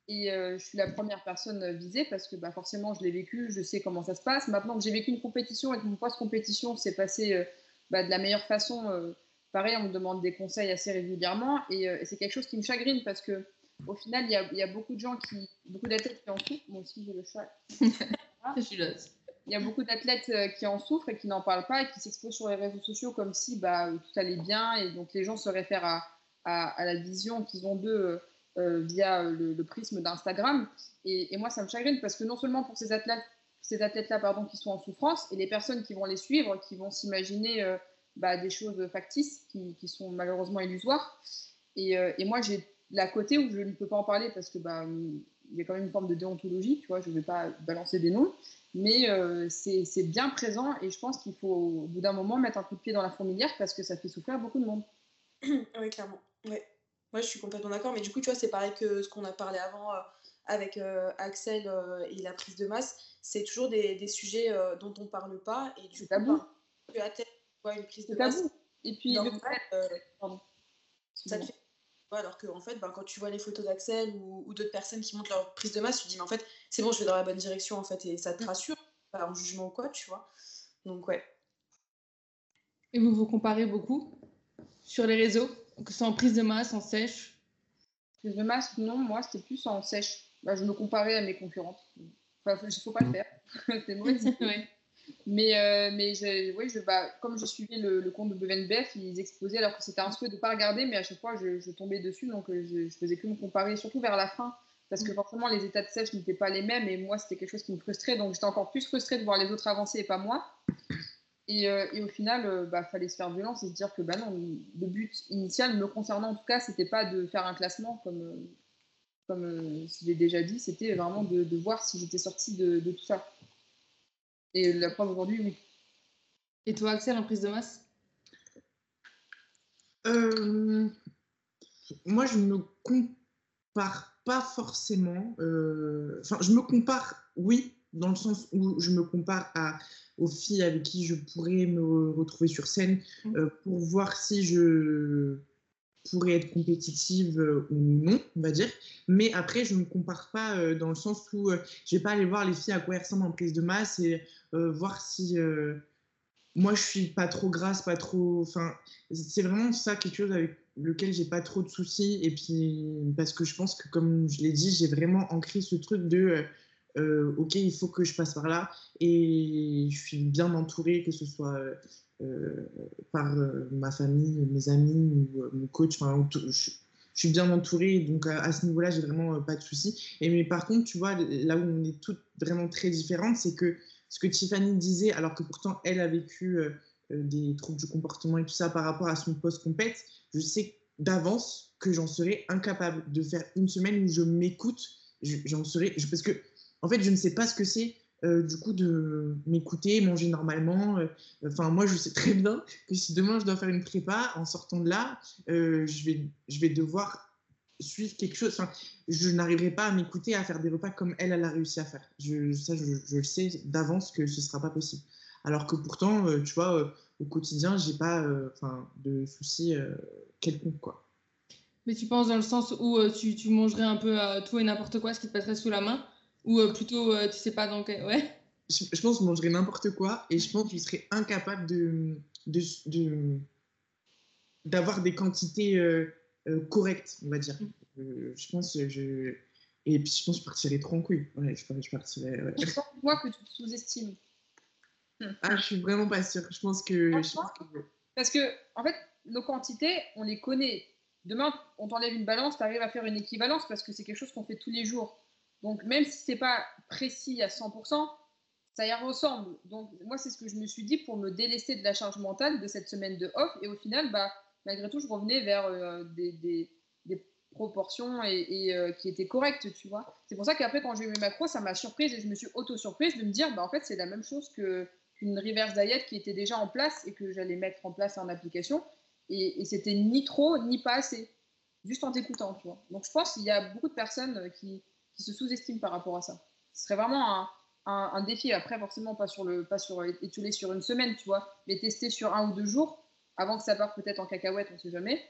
Et euh, je suis la première personne visée parce que bah, forcément, je l'ai vécu, je sais comment ça se passe. Maintenant que j'ai vécu une compétition et que mon post-compétition s'est passé euh, bah, de la meilleure façon, pareil, on me demande des conseils assez régulièrement. Et, et c'est quelque chose qui me chagrine parce que au final, il y a, y a, beaucoup de gens qui, beaucoup d'athlètes qui en souffrent. Moi aussi, j'ai le chat. Je suis là. Il y a beaucoup d'athlètes euh, qui en souffrent et qui n'en parlent pas et qui s'exposent sur les réseaux sociaux comme si bah, tout allait bien. Et donc, les gens se réfèrent à, à, la vision qu'ils ont d'eux euh, euh, via le, prisme d'Instagram. Et, moi, ça me chagrine parce que non seulement pour ces athlètes, athlètes-là pardon, qui sont en souffrance et les personnes qui vont les suivre, qui vont s'imaginer bah, des choses factices qui, sont malheureusement illusoires. Et, moi, j'ai la côté où je ne peux pas en parler parce que bah, il y a quand même une forme de déontologie, tu vois, je ne vais pas balancer des noms, mais euh, c'est bien présent et je pense qu'il faut au bout d'un moment mettre un coup de pied dans la fourmilière parce que ça fait souffrir beaucoup de monde. oui, clairement. Ouais. Moi, je suis complètement d'accord, mais du coup, tu vois, c'est pareil que ce qu'on a parlé avant euh, avec euh, Axel et la prise de masse, c'est toujours des, des sujets dont on ne parle pas et du coup, tabou. Bah, tu as une prise de masse. Et puis, le... ça te fait alors que en fait, ben, quand tu vois les photos d'Axel ou, d'autres personnes qui montrent leur prise de masse, tu te dis, mais en fait, c'est bon, je vais dans la bonne direction, en fait, et ça te mm. rassure, pas en jugement ou quoi, tu vois. Donc, ouais. Et vous vous comparez beaucoup sur les réseaux, que ce soit en prise de masse, en sèche Prise de masse, non, moi, c'était plus en sèche. Bah, je me comparais à mes concurrentes. Enfin, il ne faut pas le faire. c'est mauvais. ouais. Mais, euh, mais oui, je, bah, comme je suivais le, compte de BVNBF, ils exposaient alors que c'était un souhait de ne pas regarder, mais à chaque fois je, tombais dessus, donc euh, je, je, faisais que me comparer, surtout vers la fin, parce que mm. forcément les états de sèche n'étaient pas les mêmes, et moi c'était quelque chose qui me frustrait, donc j'étais encore plus frustrée de voir les autres avancer et pas moi. Et, euh, et au final, il bah, fallait se faire violence et se dire que bah non, le but initial, me concernant en tout cas, c'était pas de faire un classement comme, comme je l'ai déjà dit, c'était vraiment de, de, voir si j'étais sortie de, de tout ça. Et la preuve aujourd'hui, oui. Et toi, Axel, en prise de masse? Euh, Moi, je ne me compare pas forcément. Euh, enfin, je me compare, oui, dans le sens où je me compare à, aux filles avec qui je pourrais me retrouver sur scène mmh. euh, pour voir si je pourrait être compétitive euh, ou non, on va dire. Mais après, je ne me compare pas euh, dans le sens où je vais pas aller voir les filles à quoi elles ressemblent en prise de masse et voir si moi je suis pas trop grasse, pas trop. Enfin, c'est vraiment ça quelque chose avec lequel j'ai pas trop de soucis. Et puis parce que je pense que comme je l'ai dit, j'ai vraiment ancré ce truc de ok, il faut que je passe par là et je suis bien entourée, que ce soit euh, par euh, ma famille, mes amis ou euh, mon coach. Enfin, je, suis bien entourée, donc à, ce niveau-là, j'ai vraiment pas de soucis. Et mais par contre, tu vois, là où on est toutes vraiment très différentes, c'est que ce que Tiffany disait, alors que pourtant elle a vécu des troubles du comportement et tout ça par rapport à son post-compète, je sais d'avance que j'en serais incapable de faire une semaine où je m'écoute, j'en serais, parce que en fait, je ne sais pas ce que c'est euh, du coup, de m'écouter, manger normalement. Euh, enfin, moi, je sais très bien que si demain je dois faire une prépa, en sortant de là, euh, je, vais, je vais devoir suivre quelque chose. Enfin, je n'arriverai pas à m'écouter, à faire des repas comme elle, elle a réussi à faire. Je, ça, je, le sais d'avance que ce ne sera pas possible. Alors que pourtant, tu vois, au quotidien, j'ai pas de soucis quelconques, quoi. Mais tu penses dans le sens où tu, tu, mangerais un peu tout et n'importe quoi, ce qui te passerait sous la main? Ou euh, plutôt, euh, tu sais pas dans quel. Ouais. Je, pense que je mangerais n'importe quoi et je pense que je serais incapable de, de, d'avoir des quantités euh, correctes, on va dire. Mm. je pense je et puis je pense que je partirais trop en couille. Ouais, je, je partirais. Ouais. Je que tu te sous-estimes. Ah, je suis vraiment pas sûre. Je pense que, parce que en fait, nos quantités, on les connaît. Demain, on t'enlève une balance, tu arrives à faire une équivalence parce que c'est quelque chose qu'on fait tous les jours. Donc, même si ce n'est pas précis à 100%, ça y ressemble. Donc, moi, c'est ce que je me suis dit pour me délester de la charge mentale de cette semaine de off. Et au final, bah, malgré tout, je revenais vers euh, des, des, proportions et, euh, qui étaient correctes, tu vois. C'est pour ça qu'après, quand j'ai eu mes macros, ça m'a surprise et je me suis auto-surprise de me dire, bah, en fait, c'est la même chose qu'une reverse diet qui était déjà en place et que j'allais mettre en place en application. Et, et c'était ni trop, ni pas assez. Juste en t'écoutant, tu vois. Donc, je pense qu'il y a beaucoup de personnes qui qui se sous-estiment par rapport à ça. Ce serait vraiment un, un, défi. Après, forcément, pas sur le, pas sur étoilé sur une semaine, tu vois, mais tester sur un ou deux jours avant que ça parte peut-être en cacahuète, on ne sait jamais.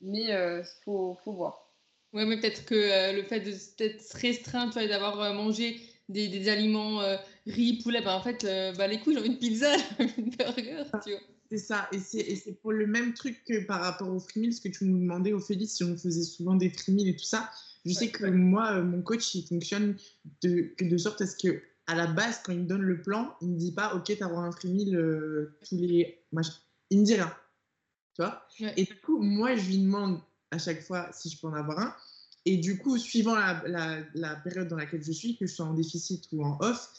Mais il euh, faut, faut, voir. Oui, mais peut-être que euh, le fait d'être restreint, tu vois, d'avoir euh, mangé des, des aliments riz, poulet, bah, en fait, bah, les coups, j'ai envie de pizza, une burger, tu vois. C'est ça, et c'est pour le même truc que par rapport aux free ce que tu nous demandais, Ophélie, si on faisait souvent des free et tout ça. Je sais que moi, euh, mon coach, il fonctionne de, de sorte à ce que à la base, quand il me donne le plan, il ne me dit pas, OK, tu as un free euh, tous les. Il me dit rien. Tu vois? Et du coup, moi, je lui demande à chaque fois si je peux en avoir un. Et du coup, suivant la, la, la, période dans laquelle je suis, que je sois en déficit ou en off,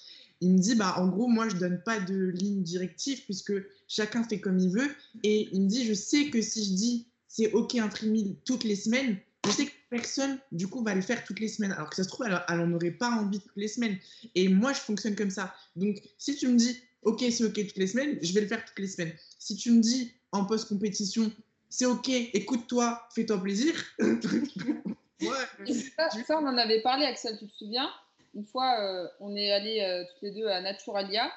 il me dit, bah, en gros, moi, je donne pas de ligne directive puisque chacun fait comme il veut. Et il me dit, je sais que si je dis c'est OK un free toutes les semaines, je sais que personne, du coup, va le faire toutes les semaines. Alors que ça se trouve, elle, n'en aurait pas envie toutes les semaines. Et moi, je fonctionne comme ça. Donc, si tu me dis, OK, c'est OK toutes les semaines, je vais le faire toutes les semaines. Si tu me dis, en post-compétition, c'est OK, écoute-toi, fais-toi plaisir. ouais. ça, on en avait parlé, Axel, tu te souviens? Une fois, euh, on est allés euh, toutes les deux à Naturalia.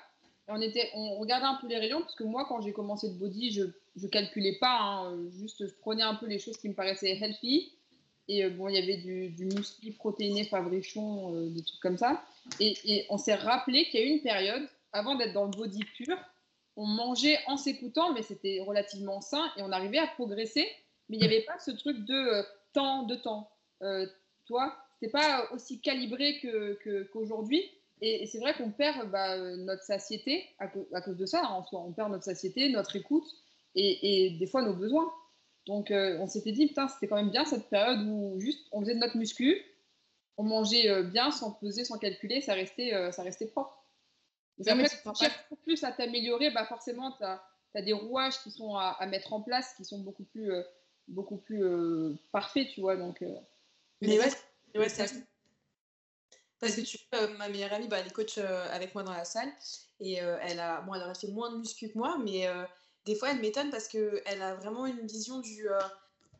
Et on, était, on regardait un peu les rayons, parce que moi, quand j'ai commencé le body, je ne calculais pas, hein, juste je prenais un peu les choses qui me paraissaient healthy. Et euh, bon, il y avait du, du protéiné Fabrichon, euh, des trucs comme ça. Et, on s'est rappelé qu'il y a eu une période, avant d'être dans le body pur, on mangeait en s'écoutant, mais c'était relativement sain et on arrivait à progresser. Mais il n'y avait pas ce truc de euh, temps, de temps. toi, c'était pas aussi calibré qu'aujourd'hui. Que, et, c'est vrai qu'on perd bah, notre satiété à, cause de ça, hein, en. On perd notre satiété, notre écoute et, et des fois nos besoins. Donc, euh, on s'était dit, putain, c'était quand même bien cette période où juste on faisait de notre muscu, on mangeait euh, bien sans peser, sans calculer, ça restait, euh, ça restait propre. Et après, si tu cherches plus à t'améliorer, bah forcément, tu as, des rouages qui sont à, mettre en place, qui sont beaucoup plus, beaucoup plus parfaits, tu vois. Donc, Mais ouais, ouais c'est parce que tu ma meilleure amie, bah, elle est coach avec moi dans la salle et elle, a, bon, elle aurait fait moins de muscu que moi, mais des fois, elle m'étonne parce qu'elle a vraiment une vision du. Euh,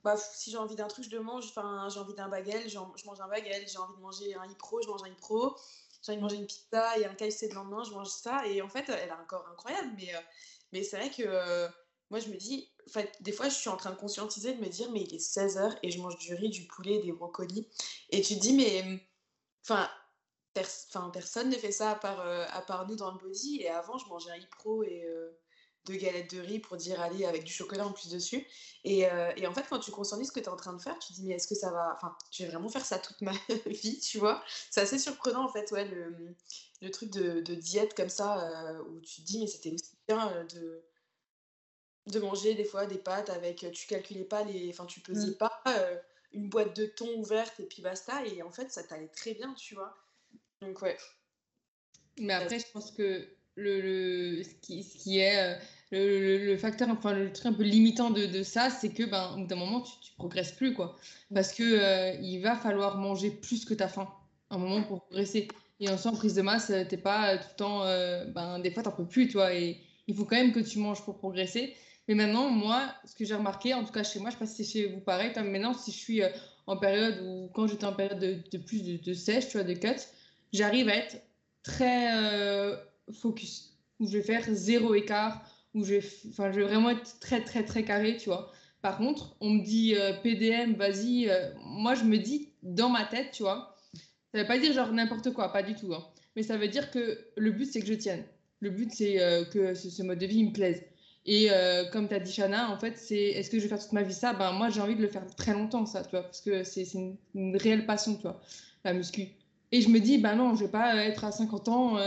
bah, si j'ai envie d'un truc, je le mange. Enfin, j'ai envie d'un bagel, je mange un bagel. J'ai envie de manger un ipro, je mange un ipro. J'ai envie de manger une pizza et un KFC le lendemain, je mange ça. Et en fait, elle a un corps incroyable. Mais, euh, mais c'est vrai que euh, moi, je me dis. Des fois, je suis en train de conscientiser, de me dire, mais il est 16h et je mange du riz, du poulet, des brocolis. Et tu te dis, mais. Enfin, personne ne fait ça à part, à part nous dans le body. Et avant, je mangeais un ipro et deux galettes de riz pour dire allez avec du chocolat en plus dessus. Et, euh, et en fait, quand tu conscientises ce que tu es en train de faire, tu te dis mais est-ce que ça va. Enfin, je vais vraiment faire ça toute ma vie, tu vois. C'est assez surprenant en fait, ouais, le, le truc de, de, diète comme ça euh, où tu te dis mais c'était aussi bien euh, de de manger des fois des pâtes avec tu calculais pas les enfin tu pesais mmh. pas une boîte de thon ouverte et puis basta et en fait ça t'allait très bien tu vois donc ouais mais après je pense que le, ce, qui, ce qui est euh, le, facteur, enfin le truc un peu limitant de, de ça, c'est que ben, au bout d'un moment, tu, tu progresses plus, quoi. Parce que euh, il va falloir manger plus que ta faim, un moment pour progresser. Et en soi, en prise de masse, t'es pas tout le temps. ben, des fois, t'en peux plus, toi. Et il faut quand même que tu manges pour progresser. Mais maintenant, moi, ce que j'ai remarqué, en tout cas chez moi, je sais pas si c'est chez vous pareil, maintenant, si je suis en période ou quand j'étais en période de, plus de, sèche, tu vois, de cut, j'arrive à être très euh, focus, où je vais faire zéro écart, où je vais, je vais vraiment être très, très, très carré, tu vois. Par contre, on me dit euh, PDM, vas-y, euh, moi je me dis dans ma tête, tu vois, ça veut pas dire genre n'importe quoi, pas du tout, hein. mais ça veut dire que le but c'est que je tienne. Le but c'est que ce, mode de vie me plaise. Et comme tu as dit, Shana, en fait, c'est est-ce que je vais faire toute ma vie ça? Ben, moi, j'ai envie de le faire très longtemps, ça, tu vois, parce que c'est une, une, réelle passion, tu vois, la muscu. Et je me dis, bah non, je vais pas être à 50 ans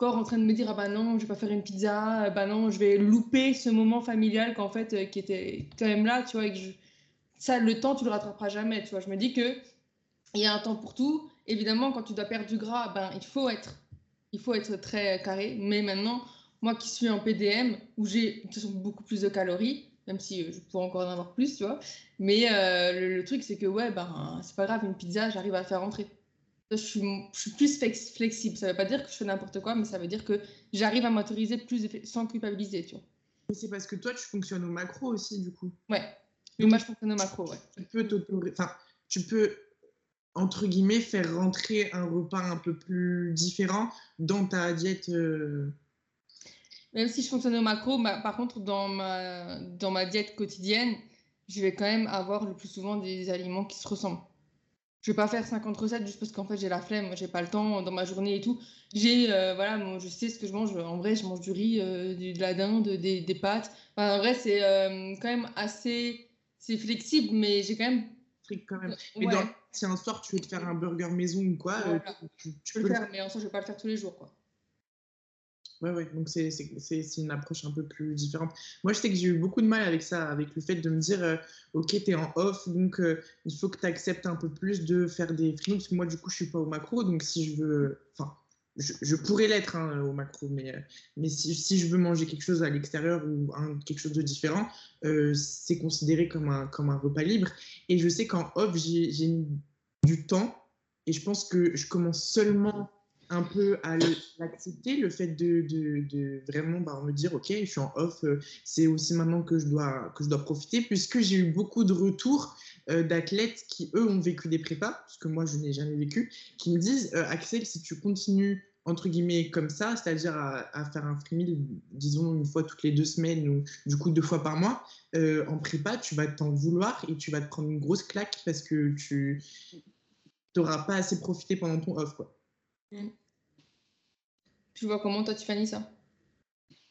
euh, encore en train de me dire, ah bah non, je vais pas faire une pizza, bah non, je vais louper ce moment familial qu'en fait, euh, qui était quand même là, tu vois, et que ça, le temps, tu le rattraperas jamais, tu vois. Je me dis que il y a un temps pour tout. Évidemment, quand tu dois perdre du gras, ben, il faut être, il faut être très carré. Mais maintenant, moi qui suis en PDM, où j'ai beaucoup plus de calories, même si euh, je pourrais encore en avoir plus, tu vois. Mais le, le, truc, c'est que ouais, ben, c'est pas grave, une pizza, j'arrive à la faire rentrer je suis, plus flexible. Ça ne veut pas dire que je fais n'importe quoi, mais ça veut dire que j'arrive à m'autoriser plus sans culpabiliser, tu vois. C'est parce que toi, tu fonctionnes au macro aussi, du coup. Ouais. moi, je fonctionne au macro, ouais. Tu peux enfin, tu peux entre guillemets faire rentrer un repas un peu plus différent dans ta diète. Euh. Même si je fonctionne au macro, par contre, dans ma, dans ma diète quotidienne, je vais quand même avoir le plus souvent des aliments qui se ressemblent je vais pas faire 50 recettes juste parce qu'en fait j'ai la flemme, j'ai pas le temps dans ma journée et tout. J'ai euh, voilà, je sais ce que je mange. En vrai, je mange du riz, euh, de la dinde, des, des pâtes. en vrai, c'est euh, quand même assez, c'est flexible, mais j'ai quand même. quand même. Mais si un soir tu veux te faire un burger maison ou quoi, tu, peux le faire, mais en soi je vais pas le faire tous les jours quoi. Ouais, ouais, donc c'est une approche un peu plus différente. Moi, je sais que j'ai eu beaucoup de mal avec ça, avec le fait de me dire, euh, ok, tu es en off, donc euh, il faut que tu acceptes un peu plus de faire des frites, parce que moi, du coup, je suis pas au macro, donc si je veux, enfin, je, pourrais l'être hein, au macro, mais, euh, mais si, si, je veux manger quelque chose à l'extérieur ou quelque chose de différent, c'est considéré comme un, comme un repas libre. Et je sais qu'en off, j'ai du temps, et je pense que je commence seulement un peu à l'accepter, le fait de, de, vraiment bah, me dire, OK, je suis en off, euh, c'est aussi maintenant que je dois, que je dois profiter, puisque j'ai eu beaucoup de retours euh, d'athlètes qui, eux, ont vécu des prépas, parce que moi, je n'ai jamais vécu, qui me disent, euh, Axel, si tu continues entre guillemets comme ça, c'est-à-dire à, faire un free meal, disons une fois toutes les deux semaines ou du coup deux fois par mois, en prépa, tu vas t'en vouloir et tu vas te prendre une grosse claque parce que tu n'auras pas assez profité pendant ton off. Quoi. Mm. Tu vois comment toi, finis ça?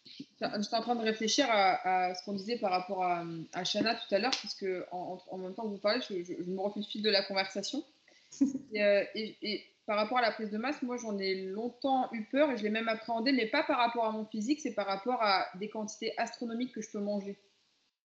J'étais en train de réfléchir à, ce qu'on disait par rapport à, à Shana tout à l'heure, puisque en, en, même temps que vous parlez, je, me refais le fil de la conversation. Euh, et, par rapport à la prise de masse, moi j'en ai longtemps eu peur et je l'ai même appréhendé, mais pas par rapport à mon physique, c'est par rapport à des quantités astronomiques que je peux manger.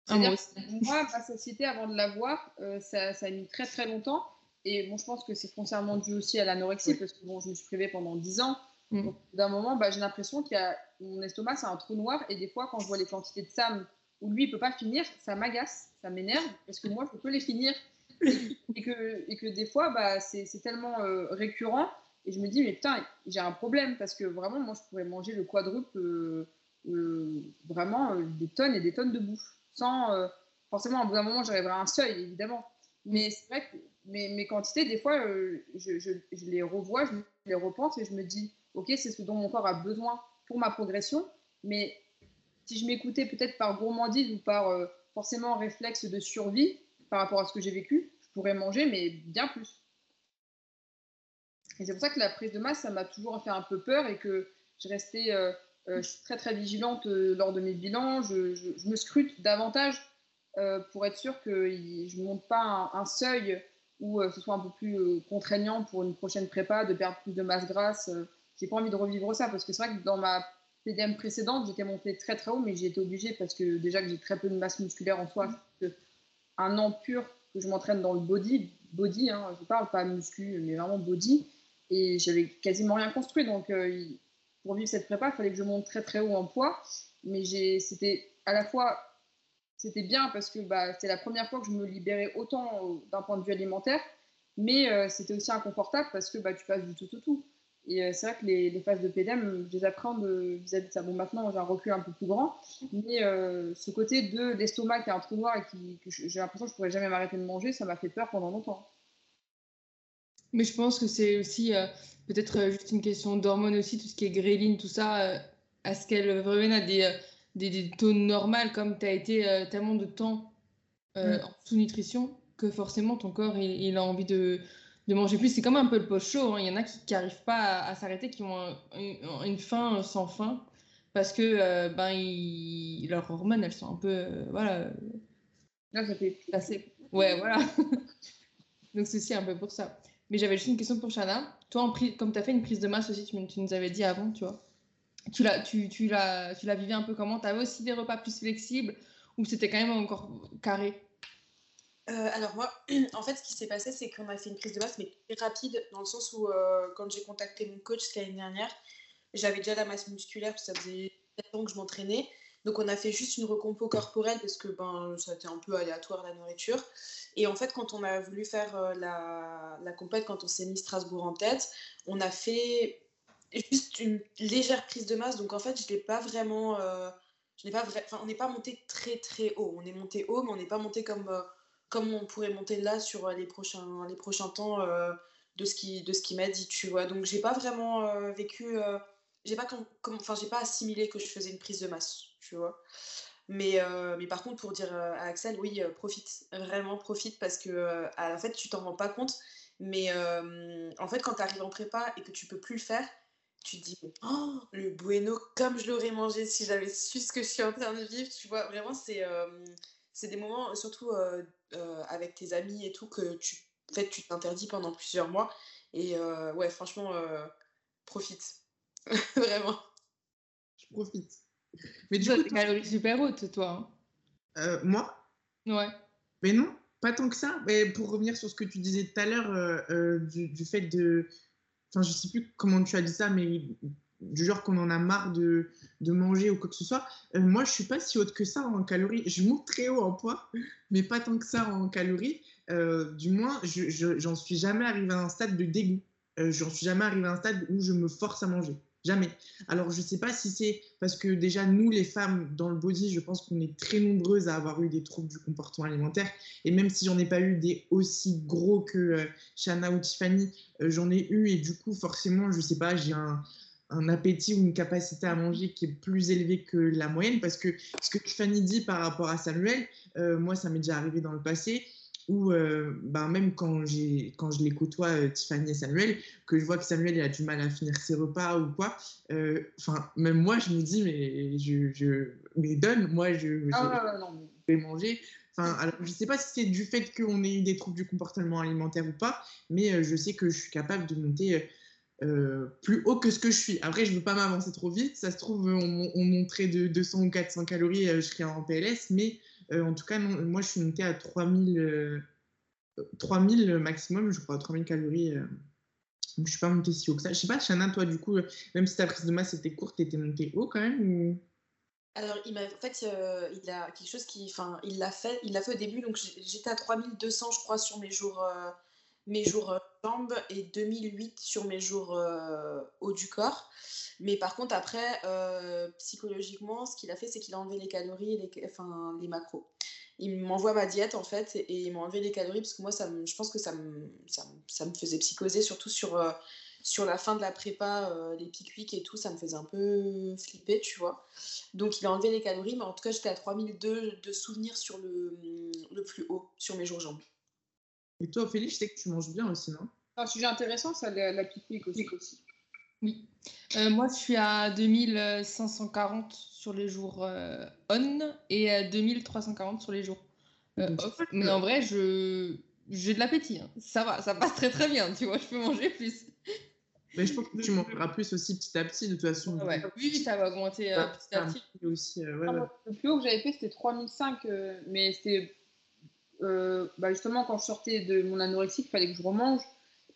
Ah, moi, moi, ma satiété avant de l'avoir, euh, ça, ça, a mis très très longtemps. Et bon, je pense que c'est foncièrement dû aussi à l'anorexie, parce que bon, je me suis privée pendant 10 ans. Mm. D'un moment, bah, j'ai l'impression qu'il y a mon estomac, c'est un trou noir. Et des fois, quand je vois les quantités de Sam où lui, il peut pas finir, ça m'agace, ça m'énerve, parce que moi, je peux les finir. et, que, et que des fois, bah, c'est tellement euh, récurrent. Et je me dis, mais putain, j'ai un problème, parce que vraiment, moi, je pourrais manger le quadruple, euh, euh, vraiment des tonnes et des tonnes de bouffe. Sans, forcément, au bout d'un moment, j'arriverai à un seuil, évidemment. Mais c'est vrai que mes, quantités, des fois, je, je, je, les revois, je les repense et je me dis, ok, c'est ce dont mon corps a besoin pour ma progression, mais si je m'écoutais peut-être par gourmandise ou par euh, forcément réflexe de survie par rapport à ce que j'ai vécu, je pourrais manger, mais bien plus. Et c'est pour ça que la prise de masse, ça m'a toujours fait un peu peur et que je restais euh, euh, très très vigilante lors de mes bilans. Je, me scrute davantage pour être sûr que je ne monte pas un, seuil où ce soit un peu plus contraignant pour une prochaine prépa, de perdre plus de masse grasse j'ai pas envie de revivre ça parce que c'est vrai que dans ma PDM précédente, j'étais montée très très haut, mais j'ai été obligée parce que déjà que j'ai très peu de masse musculaire en soi, un an pur que je m'entraîne dans le body, body, hein, je parle pas muscu, mais vraiment body, et j'avais quasiment rien construit. Donc euh, pour vivre cette prépa, il fallait que je monte très très haut en poids, mais c'était à la fois c'était bien parce que bah, c'était la première fois que je me libérais autant d'un point de vue alimentaire, mais euh, c'était aussi inconfortable parce que bah, tu passes du tout au tout. Et euh, c'est vrai que les, phases de PDM, je les appréhende vis-à-vis de ça. Bon, maintenant, j'ai un recul un peu plus grand, mais euh, ce côté de l'estomac qui est un trou noir et qui, que j'ai l'impression que je pourrais jamais m'arrêter de manger, ça m'a fait peur pendant longtemps. Mais je pense que c'est aussi euh, peut-être juste une question d'hormones aussi, tout ce qui est gréline, tout ça. à ce qu'elle revienne à des, des, des, taux normaux, comme tu as été tellement de temps mm. en sous-nutrition, que forcément ton corps il, il a envie de de manger plus. C'est comme un peu le post chaud. Hein. Il y en a qui n'arrivent pas à, s'arrêter, qui ont une, faim sans fin parce que euh, ben, leurs hormones, elles sont un peu. Euh, voilà. Là, ça fait assez. Ouais, voilà. Donc, c'est aussi un peu pour ça. Mais j'avais juste une question pour Shana. Toi, en comme tu as fait une prise de masse aussi, tu, tu nous avais dit avant, tu vois. Tu la, tu, tu, la, tu la vivais un peu comment? Tu aussi des repas plus flexibles ou c'était quand même encore carré? Euh, alors moi, en fait, ce qui s'est passé, c'est qu'on a fait une prise de masse, mais très rapide, dans le sens où euh, quand j'ai contacté mon coach l'année dernière, j'avais déjà la masse musculaire, parce que ça faisait 7 ans que je m'entraînais. Donc on a fait juste une recompo corporelle, parce que ben, ça été un peu aléatoire la nourriture. Et en fait, quand on a voulu faire euh, la, la compète, quand on s'est mis Strasbourg en tête, on a fait juste une légère prise de masse. Donc en fait, je n'ai pas vraiment... je n'ai pas vrai... enfin, on n'est pas monté très très haut. On est monté haut, mais on n'est pas monté comme comme on pourrait monter là sur euh, les prochains, les prochains temps euh, de ce qui de ce qui m'a dit, tu vois. Donc j'ai pas vraiment euh, vécu, j'ai pas enfin j'ai pas assimilé que je faisais une prise de masse, tu vois. Mais, mais par contre, pour dire à Axel, oui, profite, vraiment profite, parce que à la fait, tu t'en rends pas compte. Mais en fait, quand tu arrives en prépa et que tu peux plus le faire, tu te dis, oh, le bueno, comme je l'aurais mangé si j'avais su ce que je suis en train de vivre, tu vois. Vraiment, c'est c'est des moments, surtout euh, euh, avec tes amis et tout, que tu en fait, tu t'interdis pendant plusieurs mois. Et euh, ouais, franchement, profite. Vraiment. Je profite. Mais du coup, t'es calories super hautes, toi. Hein. moi? Ouais. Mais non, pas tant que ça. Mais pour revenir sur ce que tu disais tout à l'heure, du, du, fait de. Enfin, je sais plus comment tu as dit ça, mais du genre qu'on en a marre de, manger ou quoi que ce soit. Euh, moi, je suis pas si haute que ça en calories. Je monte très haut en poids, mais pas tant que ça en calories. Euh, du moins, je, j'en suis jamais arrivé à un stade de dégoût. Euh, j'en suis jamais arrivé à un stade où je me force à manger. Alors, je sais pas si c'est parce que déjà, nous, les femmes, dans le body, je pense qu'on est très nombreuses à avoir eu des troubles du comportement alimentaire. Et même si j'en ai pas eu des aussi gros que Shana ou Tiffany, j'en ai eu. Et du coup, forcément, je sais pas, j'ai un, un appétit ou une capacité à manger qui est plus élevée que la moyenne parce que ce que Tiffany dit par rapport à Samuel, euh, moi ça m'est déjà arrivé dans le passé où euh, ben, même quand, quand je les côtoie, euh, Tiffany et Samuel, que je vois que Samuel il a du mal à finir ses repas ou quoi, enfin même moi je me dis mais je, je mais donne, moi je, ah, vais manger. Enfin, alors, je ne sais pas si c'est du fait qu'on ait eu des troubles du comportement alimentaire ou pas, mais je sais que je suis capable de monter euh, plus haut que ce que je suis. Après, je ne veux pas m'avancer trop vite. Ça se trouve, on, on montrait de 200 ou 400 calories, euh, je serais en PLS. Mais euh, en tout cas, moi, je suis montée à 3000, 3000 maximum, je crois, 3000 calories. je ne suis pas montée si haut que ça. Je sais pas, Shanna, toi, du coup, même si ta prise de masse était courte, tu étais montée haut quand même Alors, il en fait, il a quelque chose qui, enfin, il l'a fait, il l'a fait au début, donc j'étais à 3200, je crois, sur mes jours, mes jours euh, jambes et 2008 sur mes jours euh, haut du corps. Mais par contre, après, euh, psychologiquement, ce qu'il a fait, c'est qu'il a enlevé les calories et les, enfin, les macros. Il m'envoie ma diète, en fait, et, il m'a enlevé les calories parce que moi, ça je pense que ça me, ça, faisait psychoser, surtout sur, sur la fin de la prépa, les pique et tout, ça me faisait un peu flipper, tu vois. Donc, il a enlevé les calories, mais en tout cas, j'étais à 3002 de souvenirs sur le, le plus haut, sur mes jours jambes. Et toi, Ophélie, je sais que tu manges bien aussi, non? Un sujet intéressant, ça, la, la pique aussi. aussi. Oui. Euh, moi, je suis à 2540 sur les jours euh, on et à 2340 sur les jours euh, off. Mais en vrai, je j'ai de l'appétit. Hein. Ça va, ça passe très très bien. Tu vois, je peux manger plus. Mais je pense que tu mangeras plus aussi petit à petit, de toute façon. Ouais. Oui, ça va augmenter petit à petit. Aussi, ouais, ah, le plus haut que j'avais fait, c'était 3005, mais c'était euh, bah justement, quand je sortais de mon anorexie, il fallait que je remange.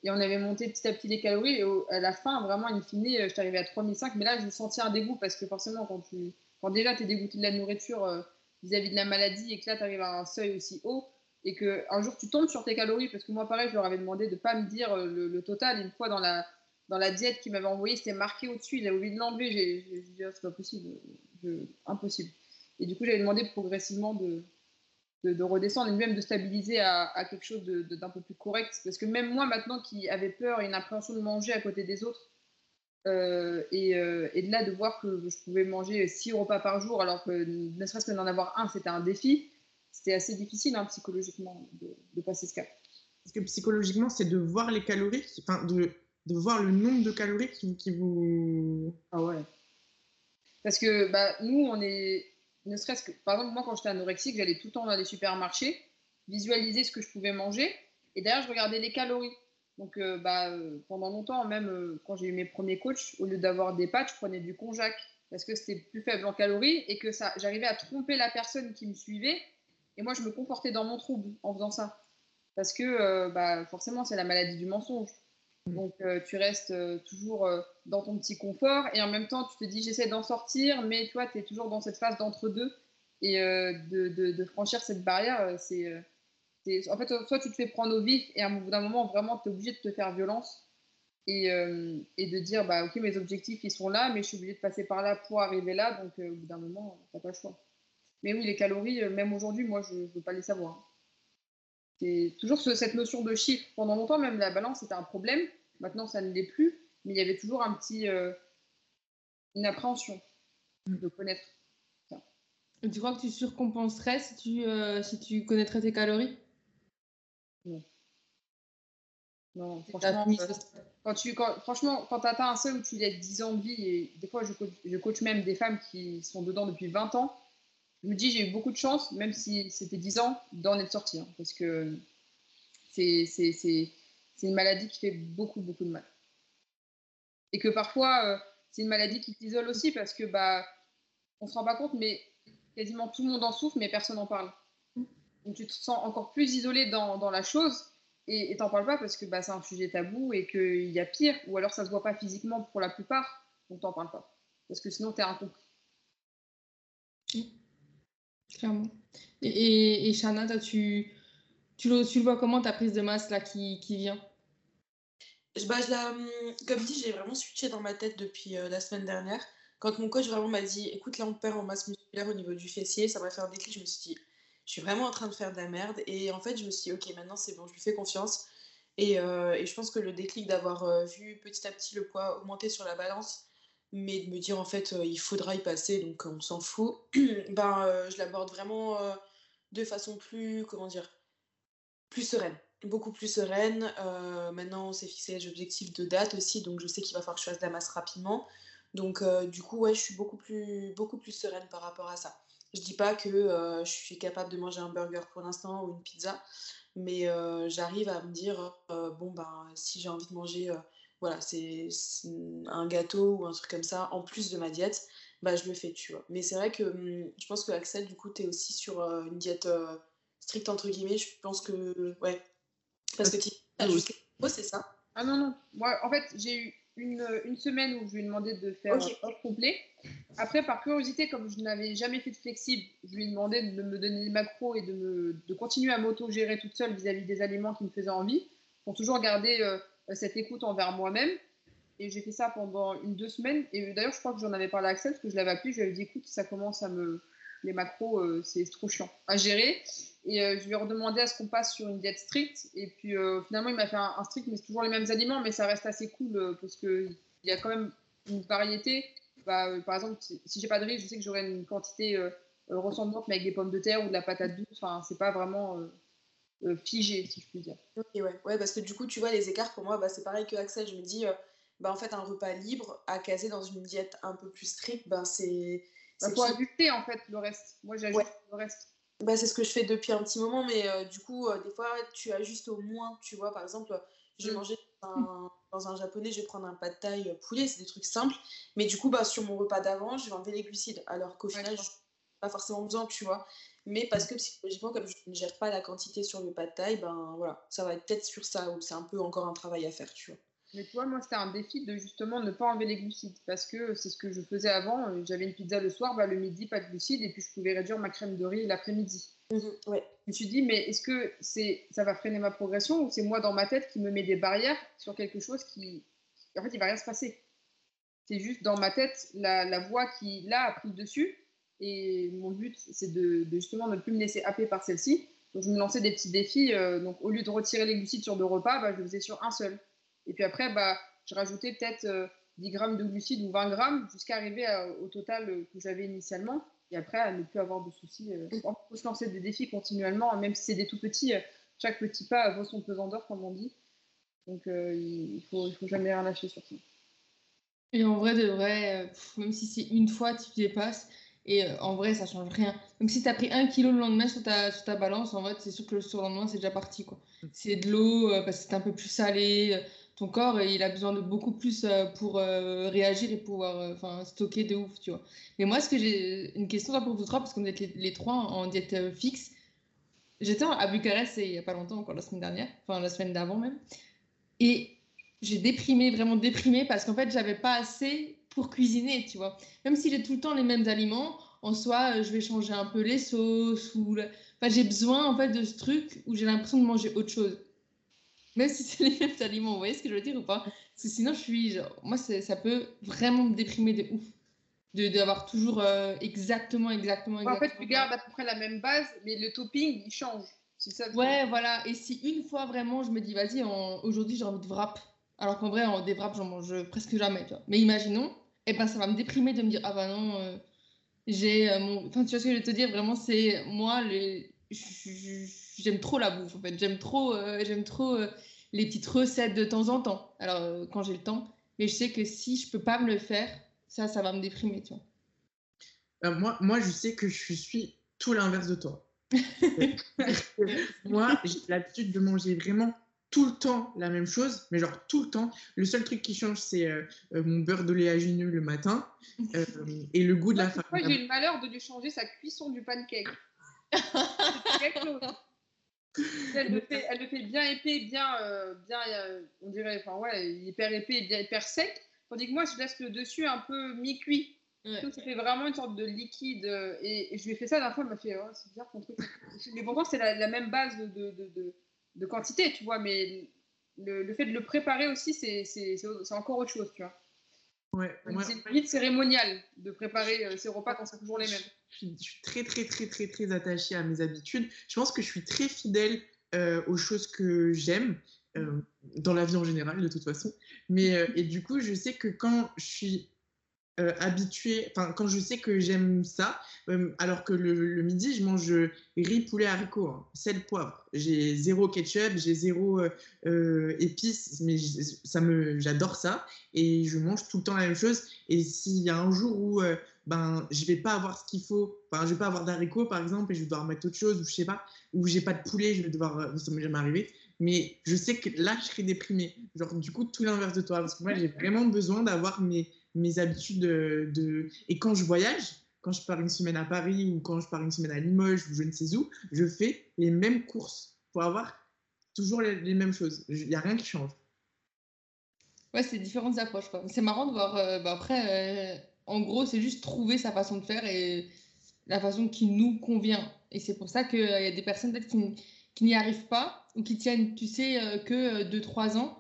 Et on avait monté petit à petit les calories. Et à la fin, vraiment, in fine, euh, je suis arrivée à 3005. Mais là, je sentais un dégoût parce que forcément, quand, tu, quand déjà tu es dégoûté de la nourriture euh, vis-à-vis de la maladie et que là, tu arrives à un seuil aussi haut et qu'un jour tu tombes sur tes calories, parce que moi, pareil, je leur avais demandé de ne pas me dire le, total. Une fois dans la, dans la diète qu'il m'avait envoyée, c'était marqué au-dessus. Il a oublié de l'enlever. J'ai dit, oh, c'est pas possible. impossible. Et du coup, j'avais demandé progressivement de, de, redescendre et même de stabiliser à, quelque chose d'un peu plus correct. Parce que même moi, maintenant, qui avait peur et une appréhension de manger à côté des autres, euh, et, euh, et, de là, de voir que je pouvais manger six repas par jour, alors que ne serait-ce que d'en avoir un, c'était un défi, c'était assez difficile hein, psychologiquement de, passer ce cap. Parce que psychologiquement, c'est de voir les calories, enfin, de, de, voir le nombre de calories qui, qui vous. Ah ouais. Parce que bah, nous, on est. Ne serait-ce que. Par exemple, moi, quand j'étais anorexique, j'allais tout le temps dans les supermarchés, visualiser ce que je pouvais manger, et derrière, je regardais les calories. Donc, euh, bah, euh, pendant longtemps, même euh, quand j'ai eu mes premiers coachs, au lieu d'avoir des pâtes, je prenais du konjac parce que c'était plus faible en calories et que ça, j'arrivais à tromper la personne qui me suivait. Et moi, je me comportais dans mon trouble en faisant ça. Parce que bah, forcément, c'est la maladie du mensonge. Mmh. Donc, tu restes toujours dans ton petit confort et en même temps, tu te dis, j'essaie d'en sortir, mais toi, tu es toujours dans cette phase d'entre-deux. Et de, franchir cette barrière, c'est en fait, soit tu te fais prendre au vif et à bout d'un moment, vraiment, tu es obligé de te faire violence et, euh, de dire bah, Ok, mes objectifs, ils sont là, mais je suis obligé de passer par là pour arriver là. Donc, euh, au bout d'un moment, tu pas le choix. Mais oui, les calories, euh, même aujourd'hui, moi, je ne veux pas les savoir. C'est toujours cette notion de chiffre. Pendant longtemps, même la balance, c'était un problème. Maintenant, ça ne l'est plus. Mais il y avait toujours un petit, une appréhension de connaître ça. Tu crois que tu surcompenserais si tu, si tu connaîtrais tes calories? Non. franchement, euh, quand tu, quand, franchement, quand tu atteins un seuil où tu y 10 ans de vie, et des fois je coach, je coach même des femmes qui sont dedans depuis 20 ans, je me dis j'ai eu beaucoup de chance, même si c'était 10 ans, d'en être sorti. Hein, parce que c'est une maladie qui fait beaucoup, beaucoup de mal. Et que parfois, euh, c'est une maladie qui t'isole aussi parce que bah, on se rend pas compte, mais quasiment tout le monde en souffre, mais personne n'en parle. Donc tu te sens encore plus isolé dans, la chose et t'en parles pas parce que bah, c'est un sujet tabou et qu'il y a pire, ou alors ça se voit pas physiquement pour la plupart, donc t'en parles pas. Parce que sinon t'es incompris. Clairement. Et, et, Shana, tu, tu, le, tu, vois comment ta prise de masse là qui, qui vient? Bah, je la, hum, Comme dit, j'ai vraiment switché dans ma tête depuis euh, la semaine dernière. Quand mon coach vraiment m'a dit écoute, là on perd en masse musculaire au niveau du fessier, ça m'a fait un déclic. Je me suis dit je suis vraiment en train de faire de la merde. Et en fait, je me suis dit, ok, maintenant c'est bon, je lui fais confiance. Et, euh, et je pense que le déclic d'avoir euh, vu petit à petit le poids augmenter sur la balance, mais de me dire en fait, euh, il faudra y passer, donc on s'en fout, ben, je l'aborde vraiment de façon plus, comment dire, plus sereine. Beaucoup plus sereine. maintenant, on s'est fixé les objectifs de date aussi, donc je sais qu'il va falloir que je fasse masse rapidement. Donc, du coup, ouais, je suis beaucoup plus, beaucoup plus sereine par rapport à ça. Je dis pas que euh, je suis capable de manger un burger pour l'instant ou une pizza, mais euh, j'arrive à me dire euh, bon ben si j'ai envie de manger voilà c'est un gâteau ou un truc comme ça en plus de ma diète, bah je le fais tu vois. Mais c'est vrai que hum, je pense que Axel du coup tu es aussi sur une diète stricte entre guillemets. Je pense que ouais parce que tu as juste c'est ça? Ah non non moi en fait j'ai eu une, une, semaine où je lui ai demandé de faire okay. un complet. Après, par curiosité, comme je n'avais jamais fait de flexible, je lui ai demandé de me donner des macros et de, me, de continuer à m'auto-gérer toute seule vis-à-vis des aliments qui me faisaient envie, pour toujours garder euh, cette écoute envers moi-même. Et j'ai fait ça pendant une, deux semaines. Et d'ailleurs, je crois que j'en avais parlé à Axel, parce que je l'avais appelé, je lui avais dit, écoute, ça commence à me... Les macros, euh, c'est trop chiant à gérer. Et euh, je lui ai redemandé à ce qu'on passe sur une diète stricte. Et puis finalement, il m'a fait un, strict, mais c'est toujours les mêmes aliments, mais ça reste assez cool parce qu'il y a quand même une variété. Bah, euh, par exemple, si, j'ai pas de riz, je sais que j'aurai une quantité euh, euh, ressemblante, mais avec des pommes de terre ou de la patate douce. Enfin, c'est pas vraiment figé, si je puis dire. Ok, ouais. ouais, parce que du coup, tu vois, les écarts pour moi, bah, c'est pareil que Axel. Je me dis, bah, en fait, un repas libre à caser dans une diète un peu plus stricte, bah, c'est. Il faut ajouter en fait le reste. Moi, j'ajoute le reste. Bah, c'est ce que je fais depuis un petit moment, mais du coup, des fois, tu ajustes au moins, tu vois. Par exemple, j'ai mm. mangé un, dans un japonais, je vais prendre un pas de taille poulet, c'est des trucs simples. Mais du coup, bah, sur mon repas d'avant, je vais enlever les glucides. Alors qu'au final, je pas forcément besoin, tu vois. Mais parce que psychologiquement, comme je ne gère pas la quantité sur le pas de taille, ben voilà, ça va être peut-être sur ça où c'est un peu encore un travail à faire, tu vois. Mais toi, moi, c'était un défi de justement ne pas enlever les glucides parce que c'est ce que je faisais avant. J'avais une pizza le soir, bah, le midi, pas de glucides, et puis je pouvais réduire ma crème de riz l'après-midi. Mhm, ouais. Je me suis dit, mais est-ce que c'est, ça va freiner ma progression ou c'est moi dans ma tête qui me met des barrières sur quelque chose qui, en fait, il va rien se passer. C'est juste dans ma tête, la, la voix qui, là, a pris le dessus. Et mon but, c'est de, de, justement ne plus me laisser happer par celle-ci. Donc, je me lançais des petits défis. Euh, donc, au lieu de retirer les glucides sur deux repas, bah, je le faisais sur un seul. Et puis après, bah, je rajoutais peut-être euh, 10 grammes de glucides ou 20 grammes jusqu'à arriver au total euh, que j'avais initialement. Et après, à ne plus avoir de soucis. Il faut se lancer des défis continuellement, même si c'est des tout petits. chaque petit pas vaut son pesant d'or, comme on dit. Donc, il ne faut jamais rien lâcher sur ça. Et en vrai, de vrai, même si c'est une fois, tu dépasses. Et euh, en vrai, ça change rien. Même si tu as pris un kilo le lendemain sur ta, sur ta balance, en fait, c'est sûr que le surlendemain, c'est déjà parti. C'est de l'eau, euh, parce que c'est un peu plus salé. euh, ton corps, il a besoin de beaucoup plus pour réagir et pouvoir enfin, stocker de ouf, tu vois. Mais moi, ce que j'ai une question pour vous trois, parce qu'on est les, les trois en, diète fixe. J'étais à Bucarest il n'y a pas longtemps, encore la semaine dernière, enfin la semaine d'avant même. Et j'ai déprimé, vraiment déprimé, parce qu'en fait, j'avais pas assez pour cuisiner, tu vois. Même si j'ai tout le temps les mêmes aliments, en soi, euh, je vais changer un peu les sauces ou le- enfin, j'ai besoin en fait de ce truc où j'ai l'impression de manger autre chose. Même si c'est les mêmes aliments, vous voyez ce que je veux dire ou pas? Parce que sinon, je suis genre, moi, ça peut vraiment me déprimer de ouf. De d'avoir toujours euh, exactement, exactement, En exactement. fait, tu gardes à peu près la même base, mais le topping, il change. Ça. Ouais, voilà. Et si une fois vraiment, je me dis, vas-y, en- aujourd'hui, j'ai envie de wrap. Alors qu'en vrai, en des wraps, j'en mange presque jamais. Mais imaginons, et ben, ça va me déprimer de me dire, ah bah non, euh, j'ai euh, mon. Enfin, tu vois ce que je vais te dire, vraiment, c'est moi, les... j'aime trop la bouffe, en fait. J'aime trop, euh, j'aime trop les petites recettes de temps en temps. Alors, quand j'ai le temps. Mais je sais que si je peux pas me le faire, ça, ça va me déprimer, tu vois. Moi, moi, je sais que je suis tout l'inverse de toi. moi, j'ai l'habitude de manger vraiment tout le temps la même chose, mais genre tout le temps. Le seul truc qui change, c'est euh, euh, mon beurre d'oléagineux le matin euh, et le goût de la Moi, farine. j'ai eu le malheur de lui changer sa cuisson du pancake. Elle le, fait, elle le fait bien épais, bien, euh, bien euh, on dirait, enfin ouais, hyper épais et bien hyper sec. Tandis que moi, je laisse le dessus un peu mi-cuit. Ouais. Donc, ça fait vraiment une sorte de liquide. Et, et je lui ai fait ça la dernière fois, elle m'a fait, oh, c'est bizarre ton truc. Mais pourtant, c'est la, la même base de, de, de, de- de quantité, tu vois. Mais le, le fait de le préparer aussi, c'est c'est- c'est- c'est encore autre chose, tu vois. Ouais, c'est limite cérémonial de préparer euh, ces repas quand c'est toujours les mêmes. je suis, je suis très, très, très, très, très attachée à mes habitudes. Je pense que je suis très fidèle euh, aux choses que j'aime, euh, dans la vie en général, de toute façon. Mais, euh, et du coup, je sais que quand je suis euh, habituée, enfin, quand je sais que j'aime ça, euh, alors que le, midi, je mange riz, poulet, haricots, hein, sel, poivre. J'ai zéro ketchup, j'ai zéro euh, euh, épices, mais ça me, j'adore ça. Et je mange tout le temps la même chose. Et s'il y a un jour où euh, ben, je vais pas avoir ce qu'il faut. Enfin, je vais pas avoir d'haricots, par exemple, et je vais devoir mettre autre chose, ou je sais pas, ou j'ai pas de poulet, je vais devoir. euh, Ça m'est jamais arrivé. Mais je sais que là, je serai déprimée. Genre, du coup, tout l'inverse de toi. Parce que moi, j'ai vraiment besoin d'avoir mes, mes habitudes de, Et quand je voyage, quand je pars une semaine à Paris, ou quand je pars une semaine à Limoges, ou je ne sais où, je fais les mêmes courses pour avoir toujours les, mêmes choses. Il n'y a rien qui change. Ouais, c'est différentes approches. C'est marrant de voir. euh, bah, après, euh, en gros, c'est juste trouver sa façon de faire et la façon qui nous convient. Et c'est pour ça qu'il y a des personnes peut-être qui n'y arrivent pas ou qui tiennent, tu sais, euh, que 2-3 ans.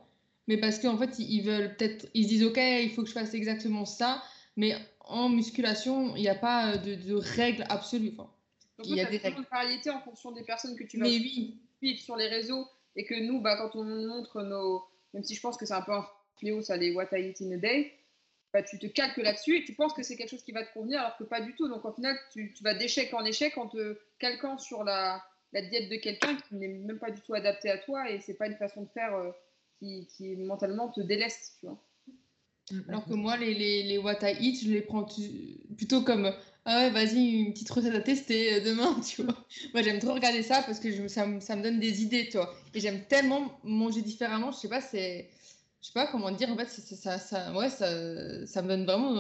Mais parce qu'en fait, ils veulent peut-être. Ils se disent, OK, il faut que je fasse exactement ça. Mais en musculation, il n'y a pas euh, de, de règles absolues. Enfin, Donc, Il y a des tellement de variété en fonction des personnes que tu vas mais oui, suivre sur les réseaux et que nous, bah, quand on nous montre nos. Même si je pense que c'est un peu un fléau, ça, les What I Eat in a Day, bah, tu te calques là-dessus et tu penses que c'est quelque chose qui va te convenir alors que pas du tout. Donc, au final, tu, tu vas d'échec en échec en te calquant sur la, la diète de quelqu'un qui n'est même pas du tout adapté à toi et c'est pas une façon de faire euh, qui, qui mentalement te déleste, tu vois. Alors que moi, les, les, les what I eat, je les prends tu- plutôt comme ah ouais, vas-y, une petite recette à tester euh, demain, tu vois. Moi, j'aime trop regarder ça parce que je, ça, me- ça me donne des idées, tu vois. Et j'aime tellement manger différemment, je sais pas, c'est. Je sais pas comment dire, en fait, c'est- ça, ça, ouais, ça, ça me donne vraiment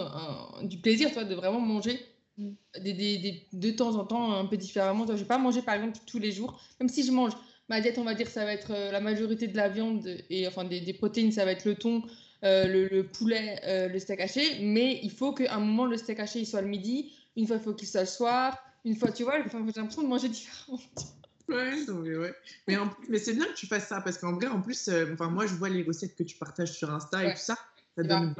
un- du plaisir, tu vois, de vraiment manger Mm. des, des, des- de temps en temps un peu différemment. Tu vois, je vais pas manger, par exemple, tous les jours, même si je mange. Ma diète, on va dire, ça va être euh, la majorité de la viande et enfin des, des protéines, ça va être le thon, euh, le, le poulet, euh, le steak haché, mais il faut qu'à un moment le steak haché il soit le midi, une fois il faut qu'il soit le soir, une fois tu vois, j'ai l'impression de manger différemment. Ouais, non, mais ouais. Mais, en- mais c'est bien que tu fasses ça parce qu'en vrai, en plus, euh, enfin, moi, je vois les recettes que tu partages sur Insta et tout ça. ça donne,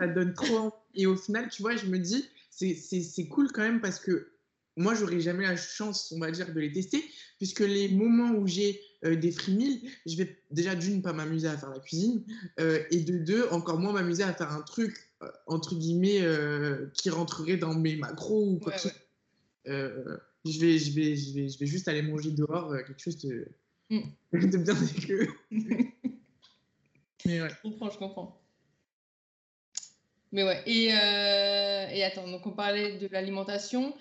ça donne trop Et au final, tu vois, je me dis, c'est cool quand même parce que moi, j'aurais jamais la chance, on va dire, de les tester, puisque les moments où j'ai euh, des free je vais déjà d'une pas m'amuser à faire la cuisine, euh, et de deux, encore moins m'amuser à faire un truc, euh, entre guillemets, qui rentrerait dans mes macros ou quoi que ce soit. je, vais, je, vais, je, vais, je vais juste aller manger dehors quelque chose de, mm. de bien dégueu. Mais ouais. Je comprends, je comprends. Mais ouais. Et, et attends, donc on parlait de l'alimentation.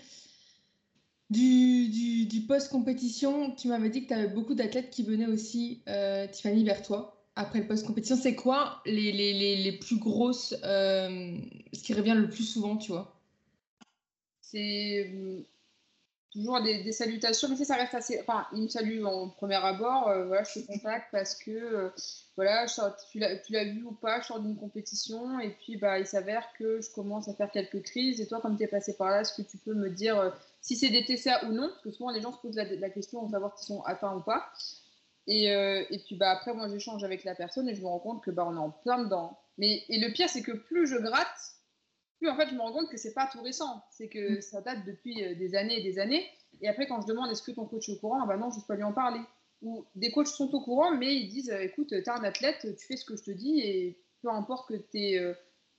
Du, post-compétition, tu m'avais dit que tu avais beaucoup d'athlètes qui venaient aussi, euh, Tiffany, vers toi après le post-compétition. C'est quoi les, plus grosses, euh, ce qui revient le plus souvent, tu vois? C'est euh, toujours des, salutations, mais ça reste assez. Enfin, ils me saluent en premier abord. voilà, je te contacte parce que voilà, tu l'as vu ou pas, je sors d'une compétition et puis bah, il s'avère que je commence à faire quelques crises. Et toi, comme tu es passé par là, est-ce que tu peux me dire si c'est des TCA ou non, parce que souvent les gens se posent la, question de savoir s'ils sont atteints ou pas. Et, euh, et, puis bah, après, moi j'échange avec la personne et je me rends compte que bah, on est en plein dedans. Mais, et le pire, c'est que plus je gratte, plus en fait je me rends compte que c'est pas tout récent. C'est que mm. ça date depuis euh, des années et des années. Et après, quand je demande est-ce que ton coach est au courant, ah bah non, je ne peux pas lui en parler. Ou des coachs sont au courant, mais ils disent euh, écoute, tu es un athlète, tu fais ce que je te dis et peu importe que tu aies,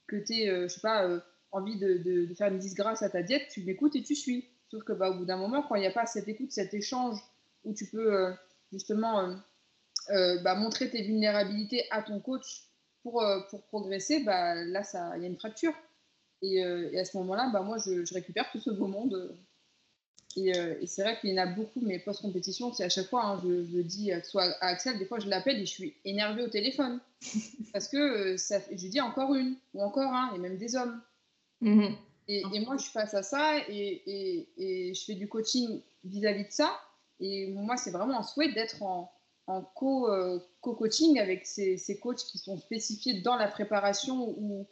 que je sais pas, envie de, de, de, faire une disgrâce à ta diète, tu m'écoutes et tu suis. Sauf que bah, au bout d'un moment, quand il n'y a pas cette écoute, cet échange où tu peux euh, justement euh, euh, bah, montrer tes vulnérabilités à ton coach pour, pour progresser, bah, là, il y a une fracture. Et, à ce moment-là, bah, moi, je, récupère tout ce beau monde. Et, c'est vrai qu'il y en a beaucoup, mais post-compétition, c'est à chaque fois, hein, je, le dis soit à Axel, des fois je l'appelle et je suis énervée au téléphone. parce que ça, je dis encore une, ou encore un, et même des hommes. Mm-hmm. Et, moi, je suis face à ça et, et, je fais du coaching vis-à-vis de ça. Et moi, c'est vraiment un souhait d'être en, en euh, co-coaching avec ces, ces, coachs qui sont spécifiés dans la préparation ou,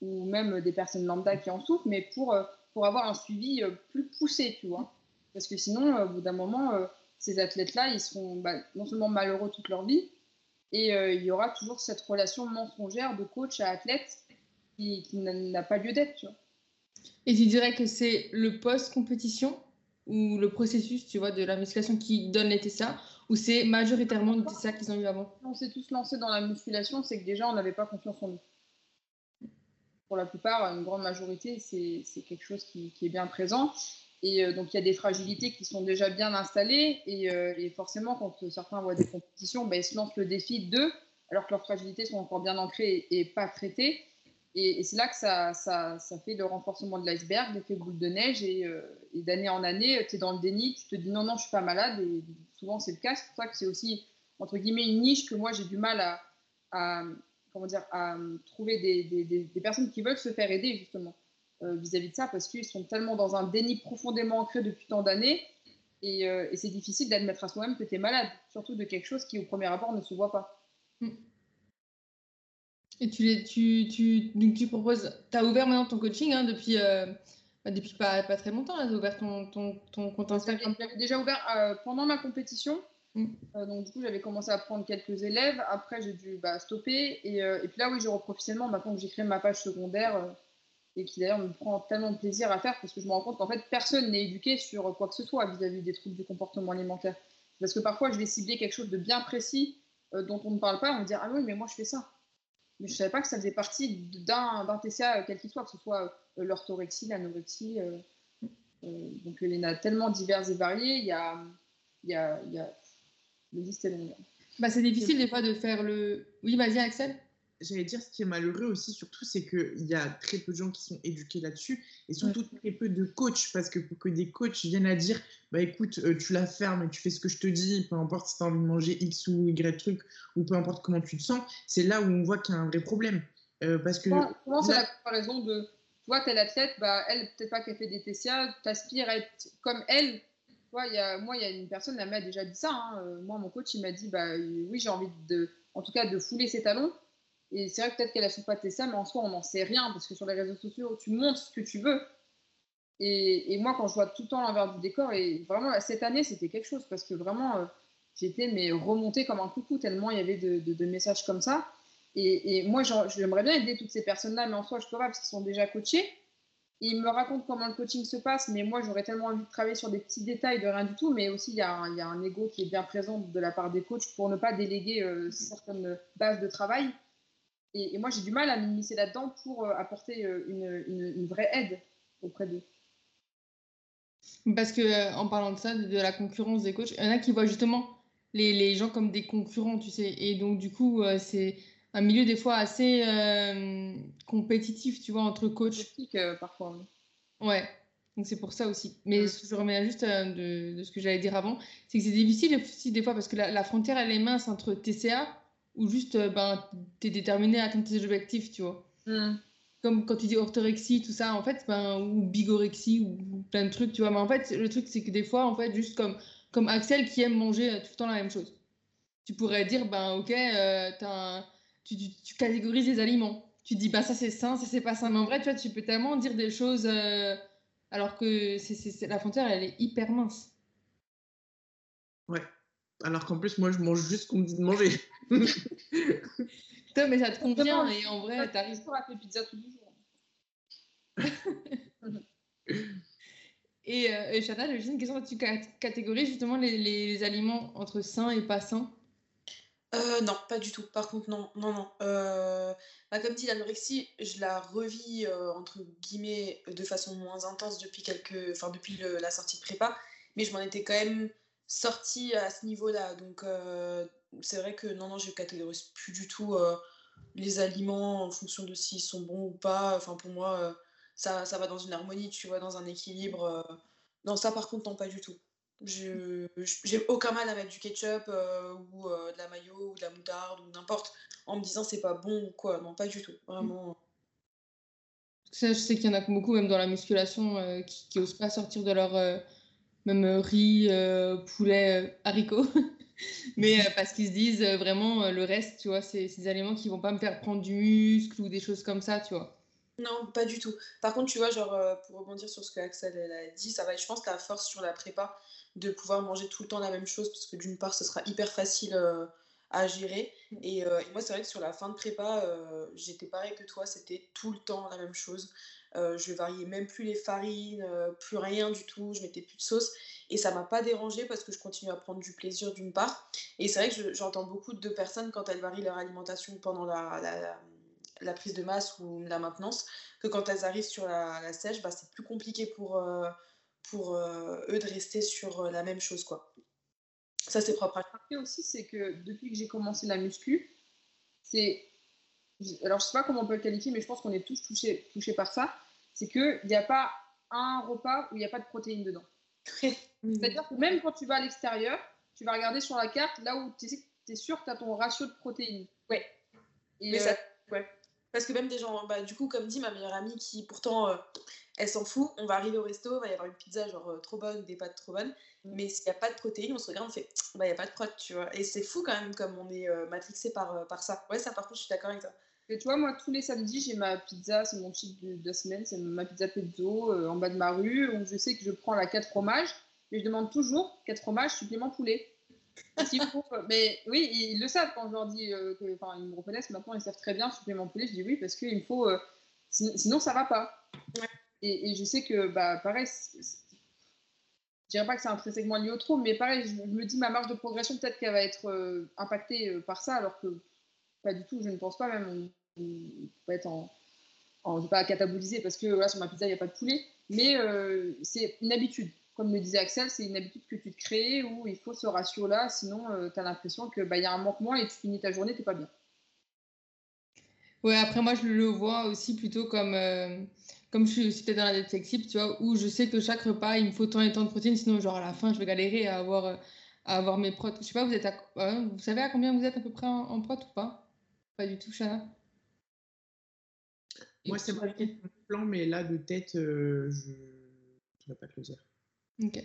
ou même des personnes lambda qui en souffrent, mais pour, euh, pour avoir un suivi euh, plus poussé, tu vois. Parce que sinon, au bout d'un moment, ces athlètes-là, ils seront bah, non seulement malheureux toute leur vie, et il y aura toujours cette relation mensongère de coach à athlète qui, qui n'a pas lieu d'être, tu vois. Et tu dirais que c'est le post-compétition ou le processus, tu vois, de la musculation qui donne les TCA ou c'est majoritairement les TCA qu'ils ont eu avant? On s'est tous lancés dans la musculation, c'est que déjà on n'avait pas confiance en nous. Pour la plupart, une grande majorité, c'est quelque chose qui, est bien présent. Et euh, donc il y a des fragilités qui sont déjà bien installées. Et, euh, forcément, quand certains voient des compétitions, ben, ils se lancent le défi d'eux, alors que leurs fragilités sont encore bien ancrées et pas traitées. Et, c'est là que ça, fait le renforcement de l'iceberg, l'effet boule de neige. Et, euh, d'année en année, tu es dans le déni, tu te dis non, non, je suis pas malade. Et souvent, c'est le cas. C'est pour ça que c'est aussi, entre guillemets, une niche que moi, j'ai du mal à, comment dire, à trouver des, personnes qui veulent se faire aider, justement, euh, vis-à-vis de ça, parce qu'ils sont tellement dans un déni profondément ancré depuis tant d'années. Et, euh, et c'est difficile d'admettre à soi-même que tu es malade, surtout de quelque chose qui, au premier abord, ne se voit pas. Mm. Et tu, les, tu, tu, donc tu proposes, tu as ouvert maintenant ton coaching hein, depuis, euh, bah, depuis pas, pas, très longtemps, tu as ouvert ton, ton, ton compte Instagram. J'avais déjà ouvert euh, pendant ma compétition. Mm. Euh, donc du coup, j'avais commencé à prendre quelques élèves. Après, j'ai dû bah, stopper. Et, et, puis là, oui, je reprends officiellement maintenant que j'ai créé ma page secondaire et qui d'ailleurs me prend tellement de plaisir à faire parce que je me rends compte qu'en fait, personne n'est éduqué sur quoi que ce soit vis-à-vis des troubles du comportement alimentaire. Parce que parfois, je vais cibler quelque chose de bien précis dont on ne parle pas. On me dit Ah oui, mais moi, je fais ça je ne savais pas que ça faisait partie d'un TCA, euh, quel qu'il soit, que ce soit euh, l'orthorexie, l'anorexie. Euh, donc il y en a tellement divers et variés. Il y a, il y a, il y a... le liste est longue. Bah, c'est difficile des fois de faire le. Oui, vas-y, Axel j'allais dire, ce qui est malheureux aussi, surtout, c'est qu'il y a très peu de gens qui sont éduqués là-dessus et surtout très peu de coachs parce que pour que des coachs viennent à dire, bah écoute, euh, tu la fermes et tu fais ce que je te dis, peu importe si tu as envie de manger X ou Y truc ou peu importe comment tu te sens, c'est là où on voit qu'il y a un vrai problème. Euh, parce que. Comment c'est la comparaison de, tu vois, telle athlète, bah, elle, peut-être pas qu'elle fait des TCA, t'aspires à être comme elle. Y a, moi, il y a une personne, elle m'a déjà dit ça. Hein. Euh, moi, mon coach, il m'a dit, bah oui, j'ai envie de, en tout cas, de fouler ses talons et c'est vrai peut-être qu'elle a pas ça, mais en soi, on n'en sait rien, parce que sur les réseaux sociaux, tu montres ce que tu veux. Et, moi, quand je vois tout le temps l'envers du décor, et vraiment, cette année, c'était quelque chose, parce que vraiment, euh, j'étais mais remontée comme un coucou, tellement il y avait de, messages comme ça. Et, et moi, j'aimerais bien aider toutes ces personnes-là, mais en soi, je peux pas parce qu'ils sont déjà coachés. ils me racontent comment le coaching se passe, mais moi, j'aurais tellement envie de travailler sur des petits détails de rien du tout. Mais aussi, il y, a un, il y a un ego qui est bien présent de la part des coachs pour ne pas déléguer euh, certaines bases de travail. Et, et moi, j'ai du mal à m'immiscer là-dedans pour euh, apporter euh, une, une, une, vraie aide auprès d'eux. Parce que euh, en parlant de ça, de, de, la concurrence des coachs, il y en a qui voient justement les, les gens comme des concurrents, tu sais. Et donc, du coup, euh, c'est un milieu des fois assez euh, compétitif, tu vois, entre coachs. Parfois. Oui. Ouais. Donc c'est pour ça aussi. Mais je remets juste de, de, ce que j'allais dire avant, c'est que c'est difficile aussi des fois parce que la, la, frontière elle est mince entre TCA ou juste ben t'es déterminé à atteindre tes objectifs, tu vois. Mm comme quand tu dis orthorexie, tout ça, en fait, ben, ou bigorexie, ou plein de trucs, tu vois. Mais en fait, le truc, c'est que des fois, en fait, juste comme, comme Axel qui aime manger tout le temps la même chose. Tu pourrais dire, ben, ok, euh, un... tu, tu, tu, catégorises les aliments. Tu dis, ben, ça c'est sain, ça c'est pas sain. Mais en vrai, tu vois, tu peux tellement dire des choses, euh, alors que c'est, c'est, la frontière, elle est hyper mince. Ouais. Alors qu'en plus, moi, je mange juste ce qu'on me dit de manger. Toi, mais ça te convient et en vrai, t'arrives pas à faire pizza tous les jours. et, euh, et j'ai une question. Tu catégorises justement les, les, aliments entre sains et pas sains? Euh, non, pas du tout. Par contre, non, non, non. Euh, bah, comme dit, l'anorexie, je la revis euh, entre guillemets de façon moins intense depuis quelques, enfin depuis le, la sortie de prépa, mais je m'en étais quand même sortie à ce niveau-là. Donc, euh, c'est vrai que non, non, je catégorise plus du tout euh, les aliments en fonction de s'ils sont bons ou pas. Enfin, pour moi, euh, ça, ça va dans une harmonie, tu vois, dans un équilibre. Non, ça, par contre, non, pas du tout. J'ai aucun mal à mettre du ketchup ou de la mayo ou de la moutarde ou n'importe en me disant c'est pas bon ou quoi. Non, pas du tout. Vraiment. Ça, je sais qu'il y en a beaucoup, même dans la musculation, qui n'osent pas sortir de leur même riz, poulet, haricots. mais euh, parce qu'ils se disent euh, vraiment euh, le reste, tu vois, c'est ces aliments qui vont pas me faire prendre du muscle ou des choses comme ça, tu vois. Non, pas du tout. Par contre, tu vois, genre, euh, pour rebondir sur ce que Axel elle a dit, ça va, je pense, ta force sur la prépa de pouvoir manger tout le temps la même chose, parce que d'une part, ce sera hyper facile euh, à gérer. Et, euh, et moi, c'est vrai que sur la fin de prépa, j'étais pareil que toi, c'était tout le temps la même chose. Je variais même plus les farines, plus rien du tout, je mettais plus de sauce. Et ça m'a pas dérangé parce que je continue à prendre du plaisir d'une part. Et c'est vrai que j'entends beaucoup de personnes quand elles varient leur alimentation pendant la, la, prise de masse ou la maintenance, que quand elles arrivent sur la, sèche, bah, c'est plus compliqué pour, euh, pour euh, eux de rester sur euh, la même chose. quoi. Ça, c'est propre à aussi, c'est que depuis que j'ai commencé la muscu, c'est. Alors, je sais pas comment on peut le qualifier, mais je pense qu'on est tous touchés, touchés par ça. C'est qu'il n'y a pas un repas où il n'y a pas de protéines dedans. C'est-à-dire que même quand tu vas à l'extérieur, tu vas regarder sur la carte là où tu es sûr que tu as ton ratio de protéines. Ouais. Et Mais euh... ça, ouais. Parce que même des gens, bah, du coup, comme dit ma meilleure amie qui pourtant, euh, elle s'en fout, on va arriver au resto, il va y avoir une pizza genre euh, trop bonne, des pâtes trop bonnes, mm. mais s'il n'y a pas de protéines, on se regarde, on fait, bah il n'y a pas de prot, tu vois. Et c'est fou quand même comme on est euh, matrixé par, par ça. Ouais, ça par contre, je suis d'accord avec toi. Et tu vois, moi, tous les samedis, j'ai ma pizza, c'est mon cheat de, de, la semaine, c'est ma pizza pezzo en bas de ma rue, où je sais que je prends la 4 fromages mais je demande toujours 4 fromages supplément poulet. Faut, mais oui, ils, le savent quand je leur dis euh, que, enfin, ils me reconnaissent maintenant, ils savent très bien supplément poulet. Je dis oui parce qu'il me faut, euh, sinon, sinon, ça va pas. Ouais. Et, et, je sais que, bah, pareil, je dirais pas que c'est intrinsèquement lié au trouble, mais pareil, je, me dis ma marge de progression peut-être qu'elle va être euh, impactée euh, par ça, alors que pas du tout, je ne pense pas même. Peut être en, en, je vais pas cataboliser parce que là sur ma pizza il n'y a pas de poulet, mais euh, c'est une habitude comme le disait Axel, c'est une habitude que tu te crées où il faut ce ratio-là, sinon euh, tu as l'impression qu'il bah, y a un manquement et tu finis ta journée, tu pas bien. Ouais, après moi je le vois aussi plutôt comme, euh, comme je suis aussi peut-être dans la diète flexible, tu vois, où je sais que chaque repas il me faut tant et tant de protéines, sinon genre à la fin je vais galérer à avoir, à avoir mes protes. Je sais pas, vous, êtes euh, vous savez à combien vous êtes à peu près en, en prot ou pas? Pas du tout, Chana Moi c'est pas le plan, mais là de tête, euh, je ne vais pas te le dire. Ok.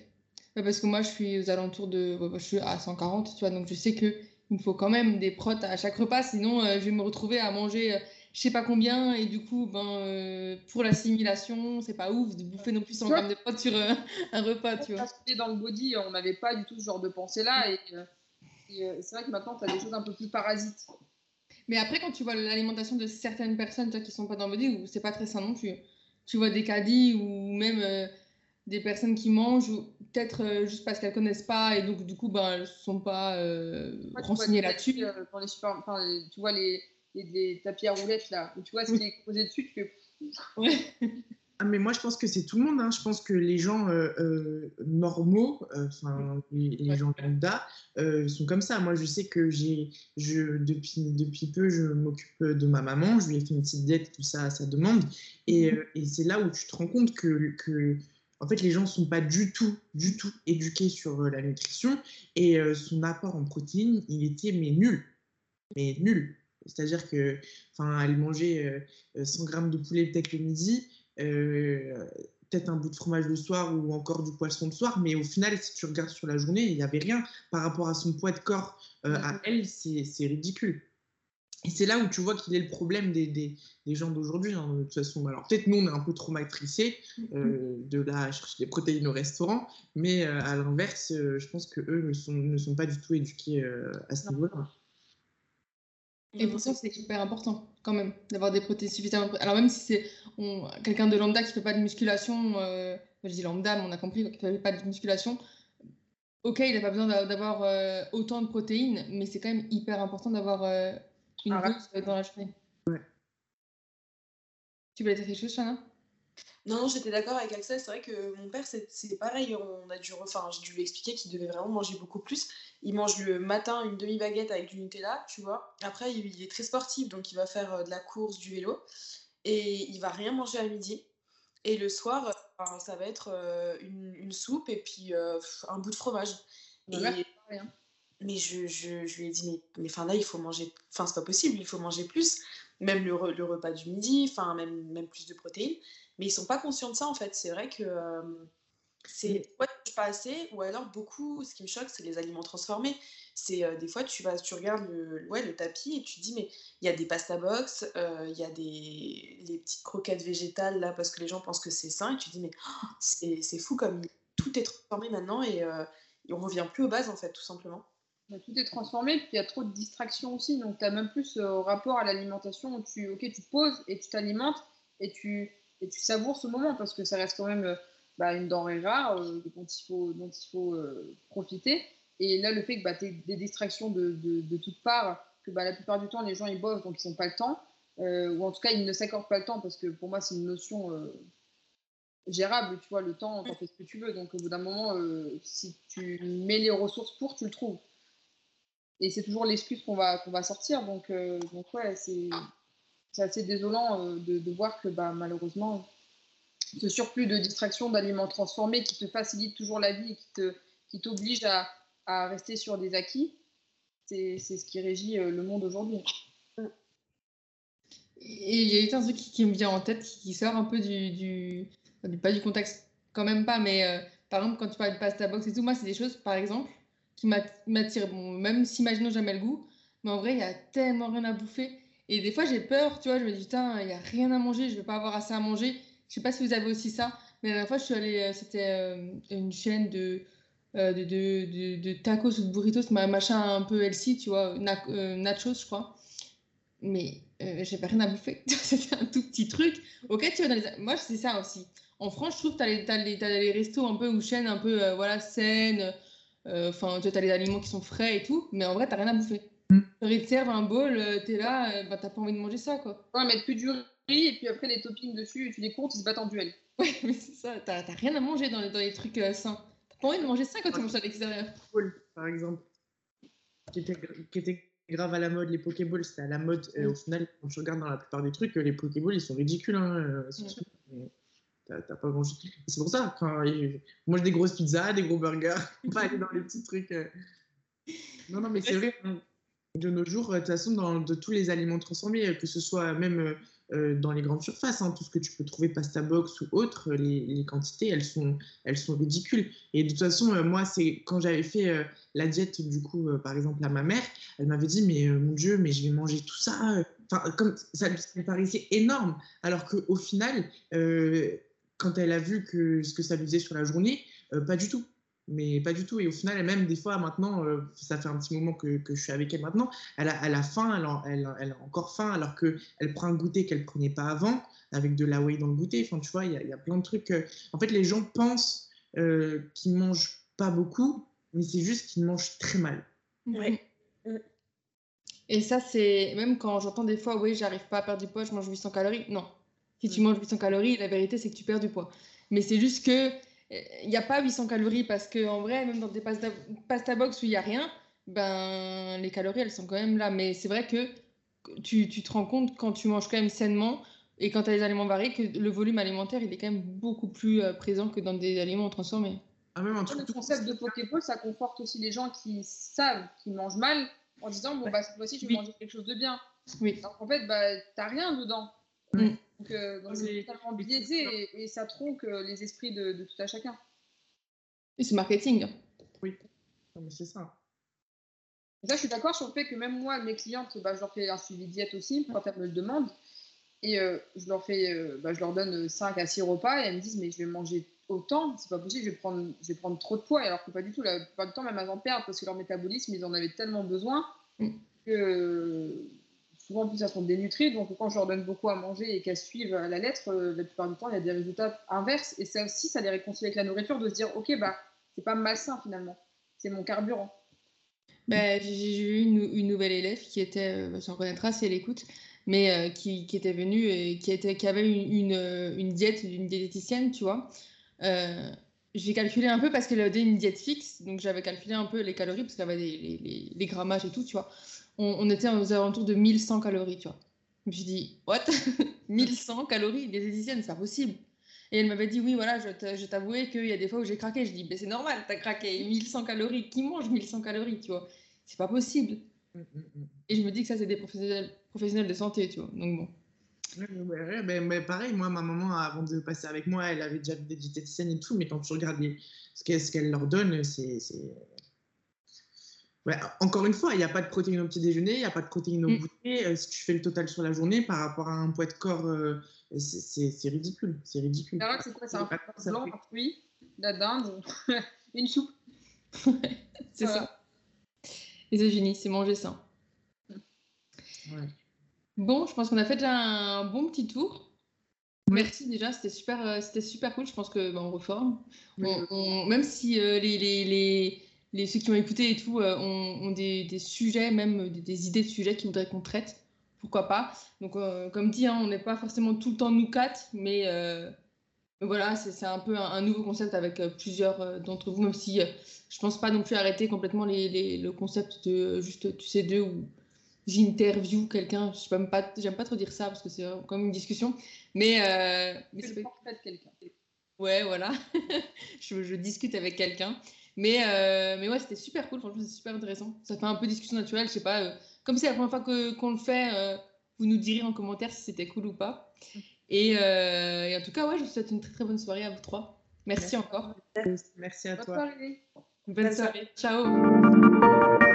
Ouais, parce que moi, je suis aux alentours de. Je suis à 140, tu vois, donc je sais qu'il me faut quand même des protes à chaque repas, sinon euh, je vais me retrouver à manger euh, je sais pas combien, et du coup, ben, euh, pour l'assimilation, c'est pas ouf de bouffer non plus 100 grammes de protes sur un repas, tu vois. Dans le body, on n'avait pas du tout ce genre de pensée-là, et, et c'est vrai que maintenant, tu as des choses un peu plus parasites. Mais après, quand tu vois l'alimentation de certaines personnes toi, qui sont pas dans le body, où c'est pas très sain non plus, tu vois des caddies ou même euh, des personnes qui mangent, peut-être euh, juste parce qu'elles connaissent pas et donc du coup, ben, elles sont pas euh, renseignées là-dessus. Enfin, tu vois les, les, les, tapis à roulettes là, où tu vois ce qui est posé dessus, tu fais. Ouais. Ah, mais moi, je pense que c'est tout le monde. Hein. Je pense que les gens euh, euh, normaux, enfin les, les, gens lambda, euh, sont comme ça. Moi, je sais que j'ai, je, depuis, depuis peu, je m'occupe de ma maman. Je lui ai fait une petite dette, tout ça à sa demande. Et, et c'est là où tu te rends compte que, que en fait, les gens ne sont pas du tout, du tout éduqués sur la nutrition. Et son apport en protéines, il était mais nul. Mais nul. C'est-à-dire que, enfin, elle mangeait 100 grammes de poulet peut-être le midi. Euh, peut-être un bout de fromage le soir ou encore du poisson le soir, mais au final, si tu regardes sur la journée, il n'y avait rien par rapport à son poids de corps. Euh, à elle, c'est ridicule. Et c'est là où tu vois qu'il est le problème des, des, des gens d'aujourd'hui. Hein, de toute façon, alors peut-être nous, on est un peu trop matricés euh, de là chercher des protéines au restaurant, mais à l'inverse, je pense que eux ne sont, ne sont pas du tout éduqués à ce niveau-là. Et pour ça, c'est super important quand même d'avoir des protéines suffisamment. Alors même si c'est quelqu'un de lambda qui ne fait pas de musculation, euh, je dis lambda, mais on a compris qu'il ne fait pas de musculation, ok, il n'a pas besoin d'avoir euh, autant de protéines, mais c'est quand même hyper important d'avoir euh, une ah, dans la journée. Ouais. Tu voulais dire quelque chose, Shana non, j'étais d'accord avec Axel. C'est vrai que mon père, c'est pareil. On a dû, enfin, j'ai dû lui expliquer qu'il devait vraiment manger beaucoup plus. Il mange le matin une demi-baguette avec du Nutella, tu vois. Après, il est très sportif, donc il va faire euh, de la course, du vélo. Et il va rien manger à midi. Et le soir, euh, ça va être euh, une, soupe et puis un bout de fromage. mais je, je, je, lui ai dit, mais, mais fin, là, il faut manger. Enfin, c'est pas possible, il faut manger plus. Même le, le repas du midi, enfin, même, même plus de protéines mais ils sont pas conscients de ça en fait. C'est vrai que c'est ouais, pas assez, ou alors beaucoup. Ce qui me choque, c'est les aliments transformés. C'est euh, des fois tu vas, tu regardes le, ouais, le tapis et tu dis mais il y a des pasta box, euh, il y a des les petites croquettes végétales là parce que les gens pensent que c'est sain et tu dis mais oh, c'est fou comme tout est transformé maintenant et, et, on revient plus aux bases en fait tout simplement. Bah, tout est transformé, puis il y a trop de distractions aussi, donc tu as même plus rapport à l'alimentation tu, ok, tu poses et tu t'alimentes et tu, et tu ce moment parce que ça reste quand même euh, bah, une denrée rare euh, dont il faut, dont il faut euh, profiter. Et là, le fait que bah, tu des distractions de, de, de toutes parts, que bah, la plupart du temps, les gens ils bossent donc ils n'ont pas le temps, ou en tout cas, ils ne s'accordent pas le temps parce que pour moi, c'est une notion gérable. Tu vois, le temps, t'en fais ce que tu veux. Donc au bout d'un moment, si tu mets les ressources pour, tu le trouves. Et c'est toujours l'excuse qu'on va, qu'on va sortir. Donc, donc ouais, c'est assez désolant euh, de, voir que bah, malheureusement, ce surplus de distraction d'aliments transformés qui te facilite toujours la vie et qui, te, qui à, à, rester sur des acquis, c'est, ce qui régit euh, le monde aujourd'hui. Et il y a un truc qui, me vient en tête, qui, sort un peu du, du, pas du contexte, quand même pas, mais euh, par exemple, quand tu parles de pasta box et tout, moi, c'est des choses, par exemple, qui m'attirent, même s'imaginant jamais le goût, mais en vrai, il y a tellement rien à bouffer. Et des fois, j'ai peur, tu vois, je me dis, putain, il n'y a rien à manger, je ne vais pas avoir assez à manger. Je sais pas si vous avez aussi ça, mais la dernière fois, je suis allée, euh, c'était euh, une chaîne de, euh, de, de, de, tacos ou de burritos, machin un peu healthy, tu vois, nachos, je crois. Mais j'ai pas rien à bouffer. c'était un tout petit truc. Ok, tu vois, moi, c'est ça aussi. En France, je trouve que tu as, les, les restos un peu ou chaînes un peu, voilà, saines. Enfin, tu as les aliments qui sont frais et tout, mais en vrai, tu n'as rien à bouffer. Mm. Ils te servent un bol, euh, t'es là, euh, bah, t'as pas envie de manger ça, quoi. Ouais, mettre plus du riz et puis après les toppings dessus, tu les comptes, ils se battent en duel. Ouais, mais c'est ça, t'as rien à manger dans les, dans les trucs euh, sains. T'as pas envie de manger ça quand tu manges à l'extérieur. Par exemple, qui était, qui était, grave à la mode, les Pokéballs, c'était à la mode. Mm. au final, quand tu regardes dans la plupart des trucs, les Pokéballs, ils sont ridicules. Hein, mm. T'as pas mangé. C'est pour ça, quand je mange des grosses pizzas, des gros burgers, pas aller dans les petits trucs. Non, non, mais c'est vrai. Hein de nos jours, de toute façon, dans de tous les aliments transformés, que ce soit même euh, dans les grandes surfaces, hein, tout ce que tu peux trouver pasta box ou autre, les, quantités, elles sont, elles sont ridicules. Et de toute façon, euh, moi, c'est quand j'avais fait euh, la diète, du coup, par exemple, à ma mère, elle m'avait dit, mais mon Dieu, mais je vais manger tout ça. Enfin, comme ça lui paraissait énorme, alors qu'au final, quand elle a vu que ce que ça lui faisait sur la journée, pas du tout. Mais pas du tout. Et au final, elle même des fois maintenant, euh, ça fait un petit moment que, que, je suis avec elle maintenant, elle a, elle a faim, elle a, elle, elle a encore faim, alors qu'elle prend un goûter qu'elle prenait pas avant, avec de la whey dans le goûter. Enfin, tu vois, il y, y, a plein de trucs. Euh... En fait, les gens pensent euh, qu'ils mangent pas beaucoup, mais c'est juste qu'ils mangent très mal. Ouais. Et ça, c'est même quand j'entends des fois, oui, j'arrive pas à perdre du poids, je mange 800 calories. Non. Si tu manges 800 calories, la vérité, c'est que tu perds du poids. Mais c'est juste que il n'y a pas 800 calories parce que en vrai, même dans des pasta, pasta box où il n'y a rien, ben les calories elles sont quand même là. Mais c'est vrai que tu, tu, te rends compte quand tu manges quand même sainement et quand tu as les aliments variés que le volume alimentaire il est quand même beaucoup plus euh, présent que dans des aliments transformés. Ah, même un truc le concept de Pokéball, ça conforte aussi les gens qui savent qu'ils mangent mal en disant bon bah cette fois-ci je vais oui. manger quelque chose de bien. Oui. Alors qu'en fait bah t'as rien dedans. Mm. Donc, euh, donc c'est totalement biaisé et, et, ça tronque les esprits de, de, tout à chacun. Et c'est marketing. Oui, c'est ça. Et ça, je suis d'accord sur le fait que même moi, mes clientes, bah, je leur fais un suivi diète aussi quand elles me le demandent. Et euh, je, leur fais, euh, bah, je leur donne 5 à 6 repas et elles me disent Mais je vais manger autant, c'est pas possible, je vais, prendre, je vais prendre trop de poids. Alors que pas du tout, la plupart du temps, même elles en perdent parce que leur métabolisme, ils en avaient tellement besoin mm. que souvent en plus elles sont dénutries, donc quand je leur donne beaucoup à manger et qu'elles suivent à la lettre, euh, la plupart du temps il y a des résultats inverses et ça aussi ça les réconcilie avec la nourriture de se dire ok bah c'est pas malsain finalement, c'est mon carburant. Bah, j'ai eu une, nouvelle élève qui était, euh, tu en connaîtras si elle écoute, mais euh, qui, était venue et qui, avait une, diète d'une diététicienne, tu vois. Euh, j'ai calculé un peu parce qu'elle avait une diète fixe, donc j'avais calculé un peu les calories parce qu'elle avait les, les, grammages et tout, tu vois on, on, était aux alentours de 1100 calories, tu vois. Je me suis dit, what? 1100 calories? Diététicienne, c'est pas possible. Et elle m'avait dit, oui, voilà, je t'avouais qu'il y a des fois où j'ai craqué. Je dis, mais c'est normal, t'as craqué 1100 calories. Qui mange 1100 calories, tu vois? C'est pas possible. Mm, Et je me dis que ça, c'est des professionnels, professionnels de santé, tu vois. Donc bon. Ouais, mais, mais, pareil, moi, ma maman, avant de passer avec moi, elle avait déjà des diététiciennes et tout, mais quand tu regardes les, ce qu'elle qu leur donne, c'est Ouais, encore une fois, il n'y a pas de protéines au petit déjeuner, il n'y a pas de protéines au Mm. goûter. Euh, si tu fais le total sur la journée par rapport à un poids de corps, euh, c'est ridicule. C'est ridicule. Alors, c'est quoi C'est un blanc, un fruit, de la dinde, une soupe? c'est ça. Les États-Unis, c'est manger ça. Ouais. Bon, je pense qu'on a fait déjà un bon petit tour. Merci déjà, c'était super, euh, c'était super cool. Je pense que bah, on reforme. Oui, On- on- même si euh, les, les, les, les- ceux qui ont écouté et tout euh, ont, ont des, des sujets, même des, des idées de sujets qu'ils voudraient qu'on traite, pourquoi pas? Donc, euh, comme dit, hein, on n'est pas forcément tout le temps nous quatre, mais, euh, voilà, c'est un peu un, un nouveau concept avec plusieurs d'entre vous, même si je pense pas non plus arrêter complètement les, les- le concept de juste tu sais deux ou j'interview quelqu'un. Je sais même pas, j'aime pas trop dire ça parce que c'est comme une discussion, mais, mais C'est quelqu'un. Ouais, voilà. je, je discute avec quelqu'un. Mais, euh, mais ouais, c'était super cool. Franchement, c'est super intéressant. Ça fait un peu discussion naturelle. Je sais pas, euh, comme c'est la première fois que- qu'on le fait, euh, vous nous direz en commentaire si c'était cool ou pas. Et, euh, et en tout cas, ouais, je vous souhaite une très très bonne soirée à vous trois. Merci, Merci. encore. Merci à Bonne toi. soirée. Bonne Bonne soirée. Ciao.